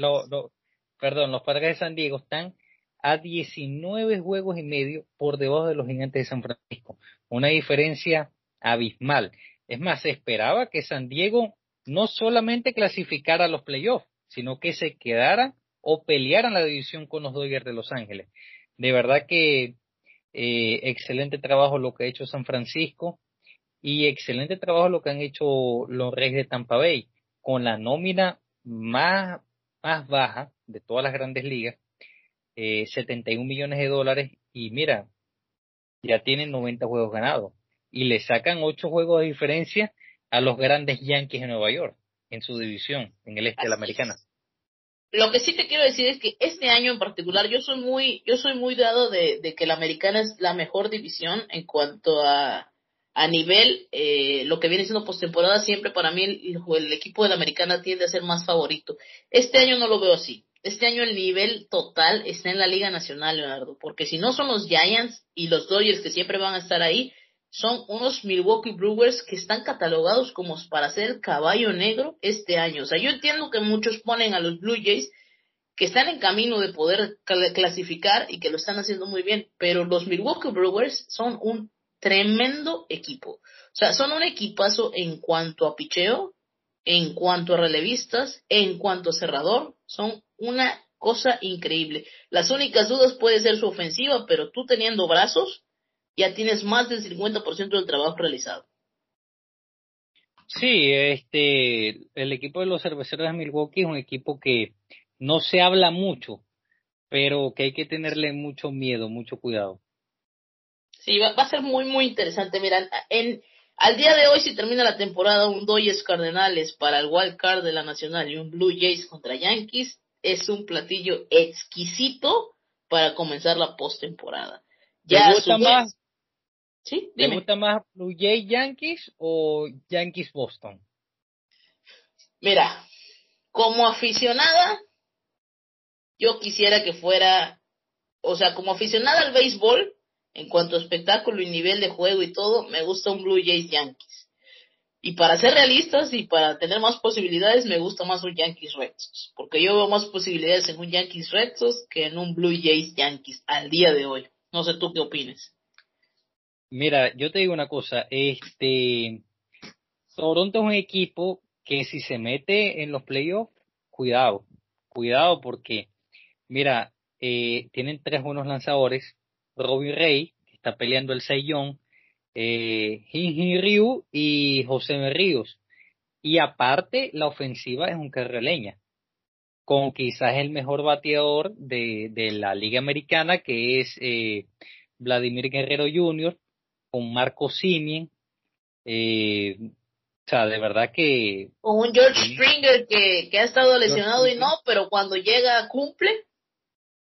perdón, los padres de San Diego están a 19 juegos y medio por debajo de los gigantes de San Francisco. Una diferencia abismal. Es más, se esperaba que San Diego no solamente clasificara a los playoffs, sino que se quedara o pelearan la división con los Dodgers de Los Ángeles. De verdad que eh, excelente trabajo lo que ha hecho San Francisco y excelente trabajo lo que han hecho los Reyes de Tampa Bay, con la nómina más, más baja de todas las grandes ligas, eh, 71 millones de dólares, y mira, ya tienen 90 juegos ganados, y le sacan 8 juegos de diferencia a los grandes Yankees de Nueva York, en su división, en el este de la americana. Lo que sí te quiero decir es que este año en particular yo soy muy, yo soy muy dado de, de que la americana es la mejor división en cuanto a, a nivel, eh, lo que viene siendo postemporada, siempre para mí el, el, equipo de la americana tiende a ser más favorito. Este año no lo veo así. Este año el nivel total está en la Liga Nacional, Leonardo, porque si no son los Giants y los Dodgers que siempre van a estar ahí, son unos Milwaukee Brewers que están catalogados como para ser caballo negro este año. O sea, yo entiendo que muchos ponen a los Blue Jays que están en camino de poder clasificar y que lo están haciendo muy bien, pero los Milwaukee Brewers son un tremendo equipo. O sea, son un equipazo en cuanto a picheo, en cuanto a relevistas, en cuanto a cerrador, son una cosa increíble. Las únicas dudas puede ser su ofensiva, pero tú teniendo brazos, ya tienes más del 50% del trabajo realizado. Sí, este, el equipo de los cerveceros de Milwaukee es un equipo que no se habla mucho, pero que hay que tenerle mucho miedo, mucho cuidado. Sí, va, a ser muy, muy interesante. Mira, en, al día de hoy, si termina la temporada, un Dodgers Cardenales para el Wild Card de la Nacional y un Blue Jays contra Yankees es un platillo exquisito para comenzar la postemporada. Ya gusta más ¿Sí? ¿Te gusta más Blue Jays Yankees o Yankees Boston? Mira, como aficionada, yo quisiera que fuera, o sea, como aficionada al béisbol, en cuanto a espectáculo y nivel de juego y todo, me gusta un Blue Jays Yankees. Y para ser realistas y para tener más posibilidades, me gusta más un Yankees Red Sox, porque yo veo más posibilidades en un Yankees Red Sox que en un Blue Jays Yankees al día de hoy. No sé tú qué opines. Mira, yo te digo una cosa, este Toronto es un equipo que si se mete en los playoffs, cuidado, cuidado porque, mira, eh, tienen tres buenos lanzadores, Robbie Ray, que está peleando el Seiyón, eh, Ryu y José Ríos. Y aparte, la ofensiva es un carreleña, con quizás el mejor bateador de, de la Liga Americana, que es eh, Vladimir Guerrero Jr., con Marco Simien. Eh, o sea, de verdad que... Con un George Springer que, que ha estado lesionado y no, pero cuando llega cumple.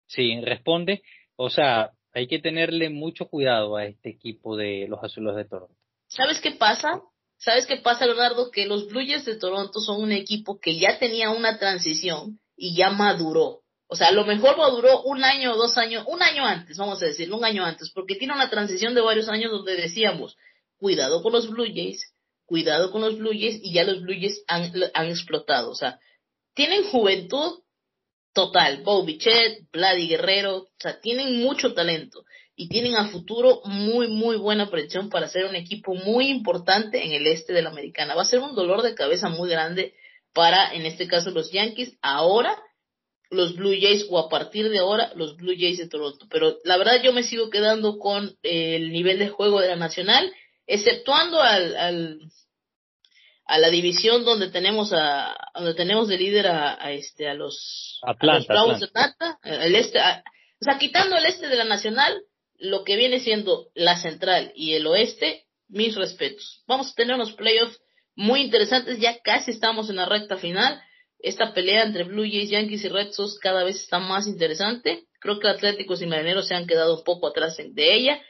Sí, responde. O sea, hay que tenerle mucho cuidado a este equipo de los Azules de Toronto. ¿Sabes qué pasa? ¿Sabes qué pasa, Leonardo? Que los Blue Jays de Toronto son un equipo que ya tenía una transición y ya maduró. O sea, a lo mejor maduró un año o dos años, un año antes, vamos a decir, un año antes, porque tiene una transición de varios años donde decíamos, cuidado con los Blue Jays, cuidado con los Blue Jays, y ya los Blue Jays han, han explotado. O sea, tienen juventud total, Bo Bichet, Vladi Guerrero, o sea, tienen mucho talento y tienen a futuro muy, muy buena proyección para ser un equipo muy importante en el este de la americana. Va a ser un dolor de cabeza muy grande para, en este caso, los Yankees, ahora los Blue Jays o a partir de ahora los Blue Jays de Toronto. Pero la verdad yo me sigo quedando con el nivel de juego de la Nacional, exceptuando al, al a la división donde tenemos a donde tenemos de líder a, este a los, Atlanta, Bravos de Atlanta, el este, o sea, quitando el este de la Nacional, lo que viene siendo la central y el oeste, mis respetos. Vamos a tener unos playoffs muy interesantes, ya casi estamos en la recta final. Esta pelea entre Blue Jays, Yankees y Red Sox cada vez está más interesante. Creo que Atléticos y Marineros se han quedado un poco atrás de ella,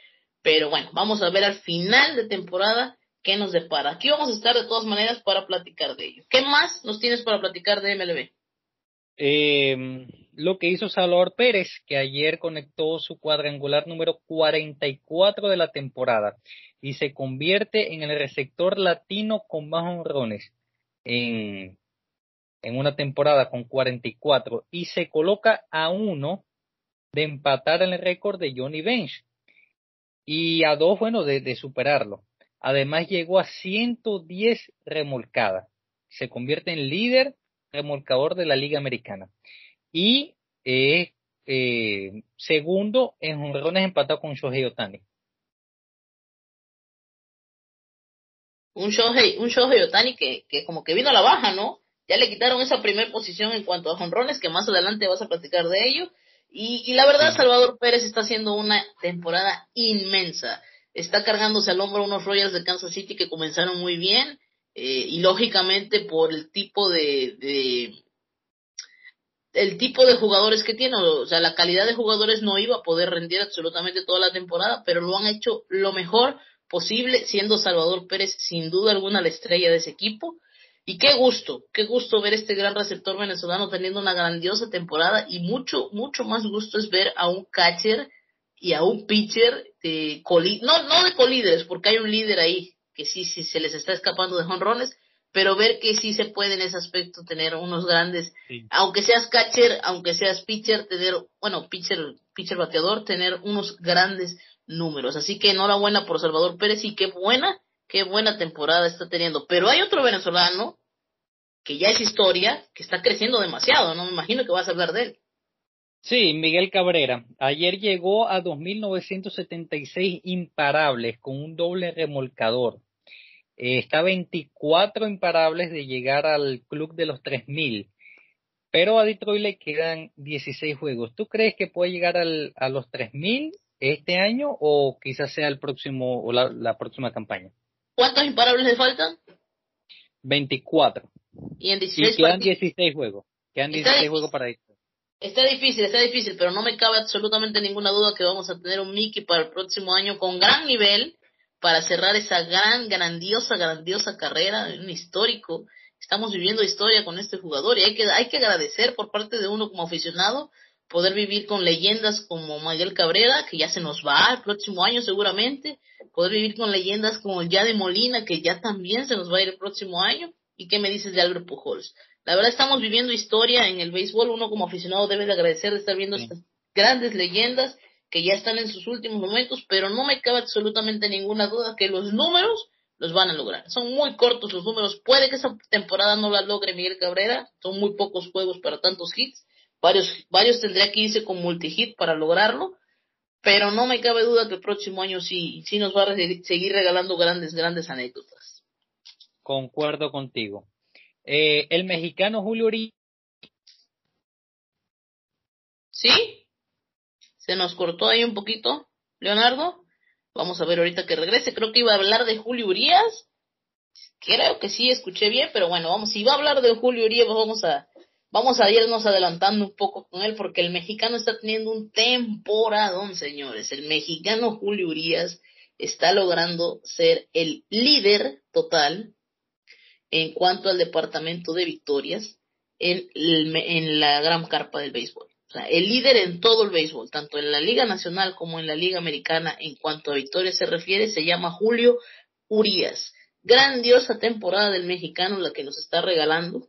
pero bueno, vamos a ver al final de temporada qué nos depara. Aquí vamos a estar de todas maneras para platicar de ello. ¿Qué más nos tienes para platicar de MLB? Eh, lo que hizo Salvador Pérez, que ayer conectó su cuadrangular número 44 de la temporada y se convierte en el receptor latino con más honrones en, en una temporada con 44 y se coloca a uno de empatar el récord de Johnny Bench y a dos, bueno, de superarlo. Además llegó a 110 remolcadas. Se convierte en líder remolcador de la Liga Americana y es eh, segundo en jonrones empatado con Shohei Otani. Un Shohei, un Shohei Otani que, que como que vino a la baja, ¿no? Ya le quitaron esa primera posición en cuanto a jonrones, que más adelante vas a platicar de ello. Y, y la verdad, Salvador Pérez está haciendo una temporada inmensa. Está cargándose al hombro unos Royals de Kansas City que comenzaron muy bien. Eh, y lógicamente por el tipo de, de, el tipo de jugadores que tiene, o sea, la calidad de jugadores no iba a poder rendir absolutamente toda la temporada, pero lo han hecho lo mejor posible, siendo Salvador Pérez sin duda alguna la estrella de ese equipo. Y qué gusto, qué gusto ver este gran receptor venezolano teniendo una grandiosa temporada y mucho, mucho más gusto es ver a un catcher y a un pitcher de no, no de colíderes, porque hay un líder ahí que sí, sí se les está escapando de jonrones, pero ver que sí se puede en ese aspecto tener unos grandes, aunque seas catcher, aunque seas pitcher, tener, bueno, pitcher, pitcher bateador, tener unos grandes números. Así que enhorabuena por Salvador Pérez y qué buena, qué buena temporada está teniendo. Pero hay otro venezolano que ya es historia, que está creciendo demasiado, no me imagino que vas a hablar de él. Sí, Miguel Cabrera. Ayer llegó a 2.976 imparables con un doble remolcador. Eh, está 24 imparables de llegar al club de los 3000. Pero a Detroit le quedan 16 juegos. ¿Tú crees que puede llegar al, a los 3000 este año o quizás sea el próximo o la, próxima campaña? ¿Cuántos imparables le faltan? 24. Y en 16 quedan 16 juegos. Quedan 16 juegos para Detroit. Está difícil, está difícil, pero no me cabe absolutamente ninguna duda que vamos a tener un Mickey para el próximo año con gran nivel para cerrar esa gran, grandiosa, grandiosa carrera, un histórico. Estamos viviendo historia con este jugador y hay que, hay que agradecer por parte de uno como aficionado poder vivir con leyendas como Miguel Cabrera, que ya se nos va el próximo año seguramente, poder vivir con leyendas como el de Molina, que ya también se nos va a ir el próximo año, y qué me dices de Albert Pujols. La verdad estamos viviendo historia en el béisbol, uno como aficionado debe de agradecer de estar viendo estas grandes leyendas que ya están en sus últimos momentos, pero no me cabe absolutamente ninguna duda que los números los van a lograr. Son muy cortos los números. Puede que esa temporada no la logre Miguel Cabrera. Son muy pocos juegos para tantos hits. Varios, varios tendría que irse con multihit para lograrlo. Pero no me cabe duda que el próximo año sí, sí nos va a seguir regalando grandes, grandes anécdotas. Concuerdo contigo. Eh, el mexicano Julio Urias. ¿Sí? Se nos cortó ahí un poquito, Leonardo. Vamos a ver ahorita que regrese. Creo que iba a hablar de Julio Urias. Creo que sí, escuché bien, pero bueno, vamos, si va a hablar de Julio Urias, vamos a, vamos a irnos adelantando un poco con él, porque el mexicano está teniendo un temporadón, señores. El mexicano Julio Urias está logrando ser el líder total en cuanto al departamento de victorias en, la gran carpa del béisbol. O sea, el líder en todo el béisbol, tanto en la Liga Nacional como en la Liga Americana, en cuanto a victorias se refiere, se llama Julio Urias. Grandiosa temporada del mexicano la que nos está regalando,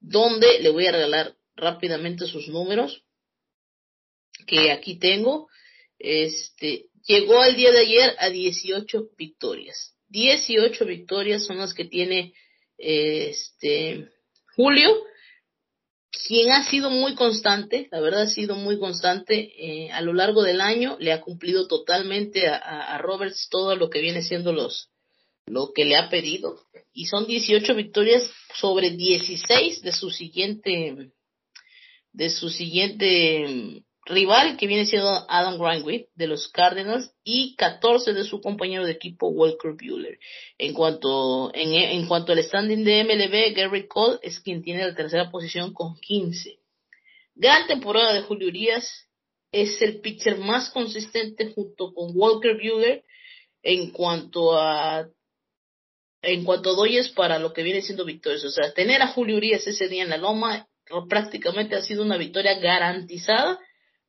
donde le voy a regalar rápidamente sus números, que aquí tengo. Este, llegó al día de ayer a 18 victorias. 18 victorias son las que tiene este Julio, quien ha sido muy constante, la verdad ha sido muy constante eh, a lo largo del año, le ha cumplido totalmente a, a, Roberts todo lo que viene siendo los lo que le ha pedido. Y son 18 victorias sobre 16 de su siguiente de su siguiente rival que viene siendo Adam Grindwith de los Cardinals y 14 de su compañero de equipo Walker Bueller. En cuanto, en, cuanto al standing de MLB, Gary Cole es quien tiene la tercera posición con 15. Gran temporada de Julio Urias, es el pitcher más consistente junto con Walker Bueller en cuanto a en cuanto a doyes para lo que viene siendo victorias. O sea, tener a Julio Urias ese día en la loma prácticamente ha sido una victoria garantizada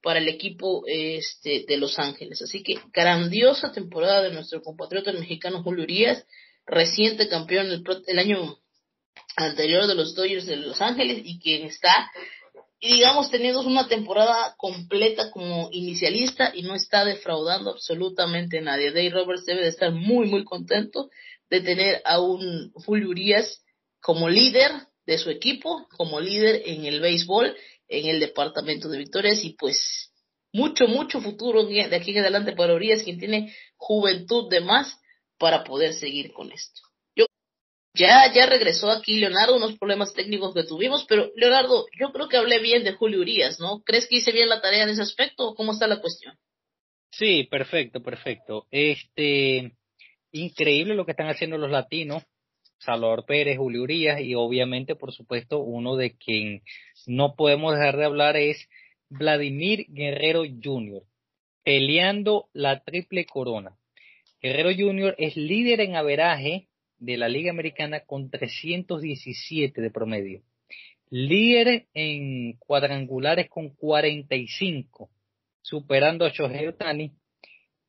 para el equipo este, de Los Ángeles. Así que grandiosa temporada de nuestro compatriota mexicano Julio Urias, reciente campeón el, el año anterior de los Dodgers de Los Ángeles y quien está, digamos, teniendo una temporada completa como inicialista y no está defraudando absolutamente a nadie. Dave Roberts debe de estar muy, muy contento de tener a un Julio Urias como líder de su equipo, como líder en el béisbol en el departamento de victorias y pues mucho, mucho futuro de aquí en adelante para Urias, quien tiene juventud de más para poder seguir con esto. Yo ya, ya regresó aquí Leonardo, unos problemas técnicos que tuvimos, pero Leonardo, yo creo que hablé bien de Julio Urias, ¿no? ¿Crees que hice bien la tarea en ese aspecto o cómo está la cuestión? Sí, perfecto, perfecto. Este, increíble lo que están haciendo los latinos, Salvador Pérez, Julio Urias y obviamente, por supuesto, uno de quien no podemos dejar de hablar es Vladimir Guerrero Jr., peleando la triple corona. Guerrero Jr. es líder en averaje de la Liga Americana con 317 de promedio. Líder en cuadrangulares con 45, superando a Shohei Otani.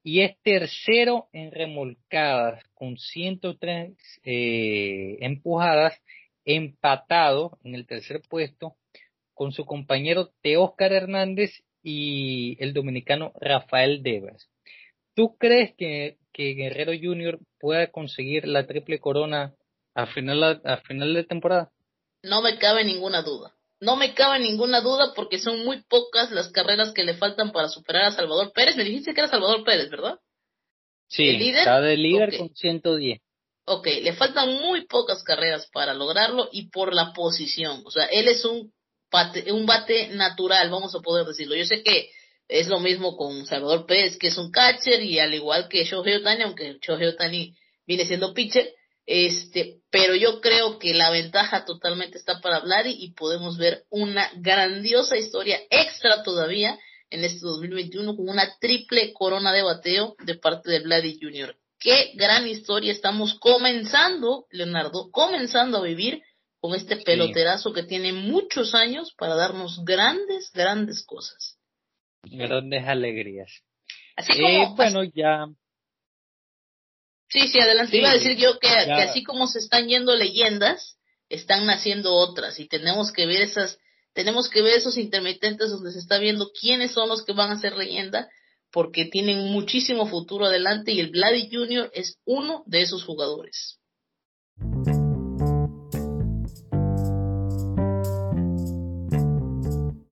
Y es tercero en remolcadas con 103 eh, empujadas, empatado en el tercer puesto con su compañero Teóscar Hernández y el dominicano Rafael Devers. ¿Tú crees que, Guerrero Junior pueda conseguir la triple corona a final, a final de temporada? No me cabe ninguna duda. No me cabe ninguna duda porque son muy pocas las carreras que le faltan para superar a Salvador Pérez. Me dijiste que era Salvador Pérez, ¿verdad? Sí, está de líder con 110. Ok, le faltan muy pocas carreras para lograrlo y por la posición. O sea, él es un un bate natural, vamos a poder decirlo. Yo sé que es lo mismo con Salvador Pérez, que es un catcher, y al igual que Shohei Otani, aunque Shohei Otani viene siendo pitcher, este, pero yo creo que la ventaja totalmente está para hablar y podemos ver una grandiosa historia extra todavía en este 2021 con una triple corona de bateo de parte de Vladdy Jr. Qué gran historia estamos comenzando, Leonardo, comenzando a vivir con este peloterazo que tiene muchos años para darnos grandes, grandes cosas. Grandes alegrías. Así eh, como, bueno, ya. Sí, sí, adelante. Iba a decir yo que, que, así como se están yendo leyendas, están naciendo otras y tenemos que ver esas, tenemos que ver esos intermitentes donde se está viendo quiénes son los que van a ser leyenda porque tienen muchísimo futuro adelante y el Vladdy Jr. es uno de esos jugadores.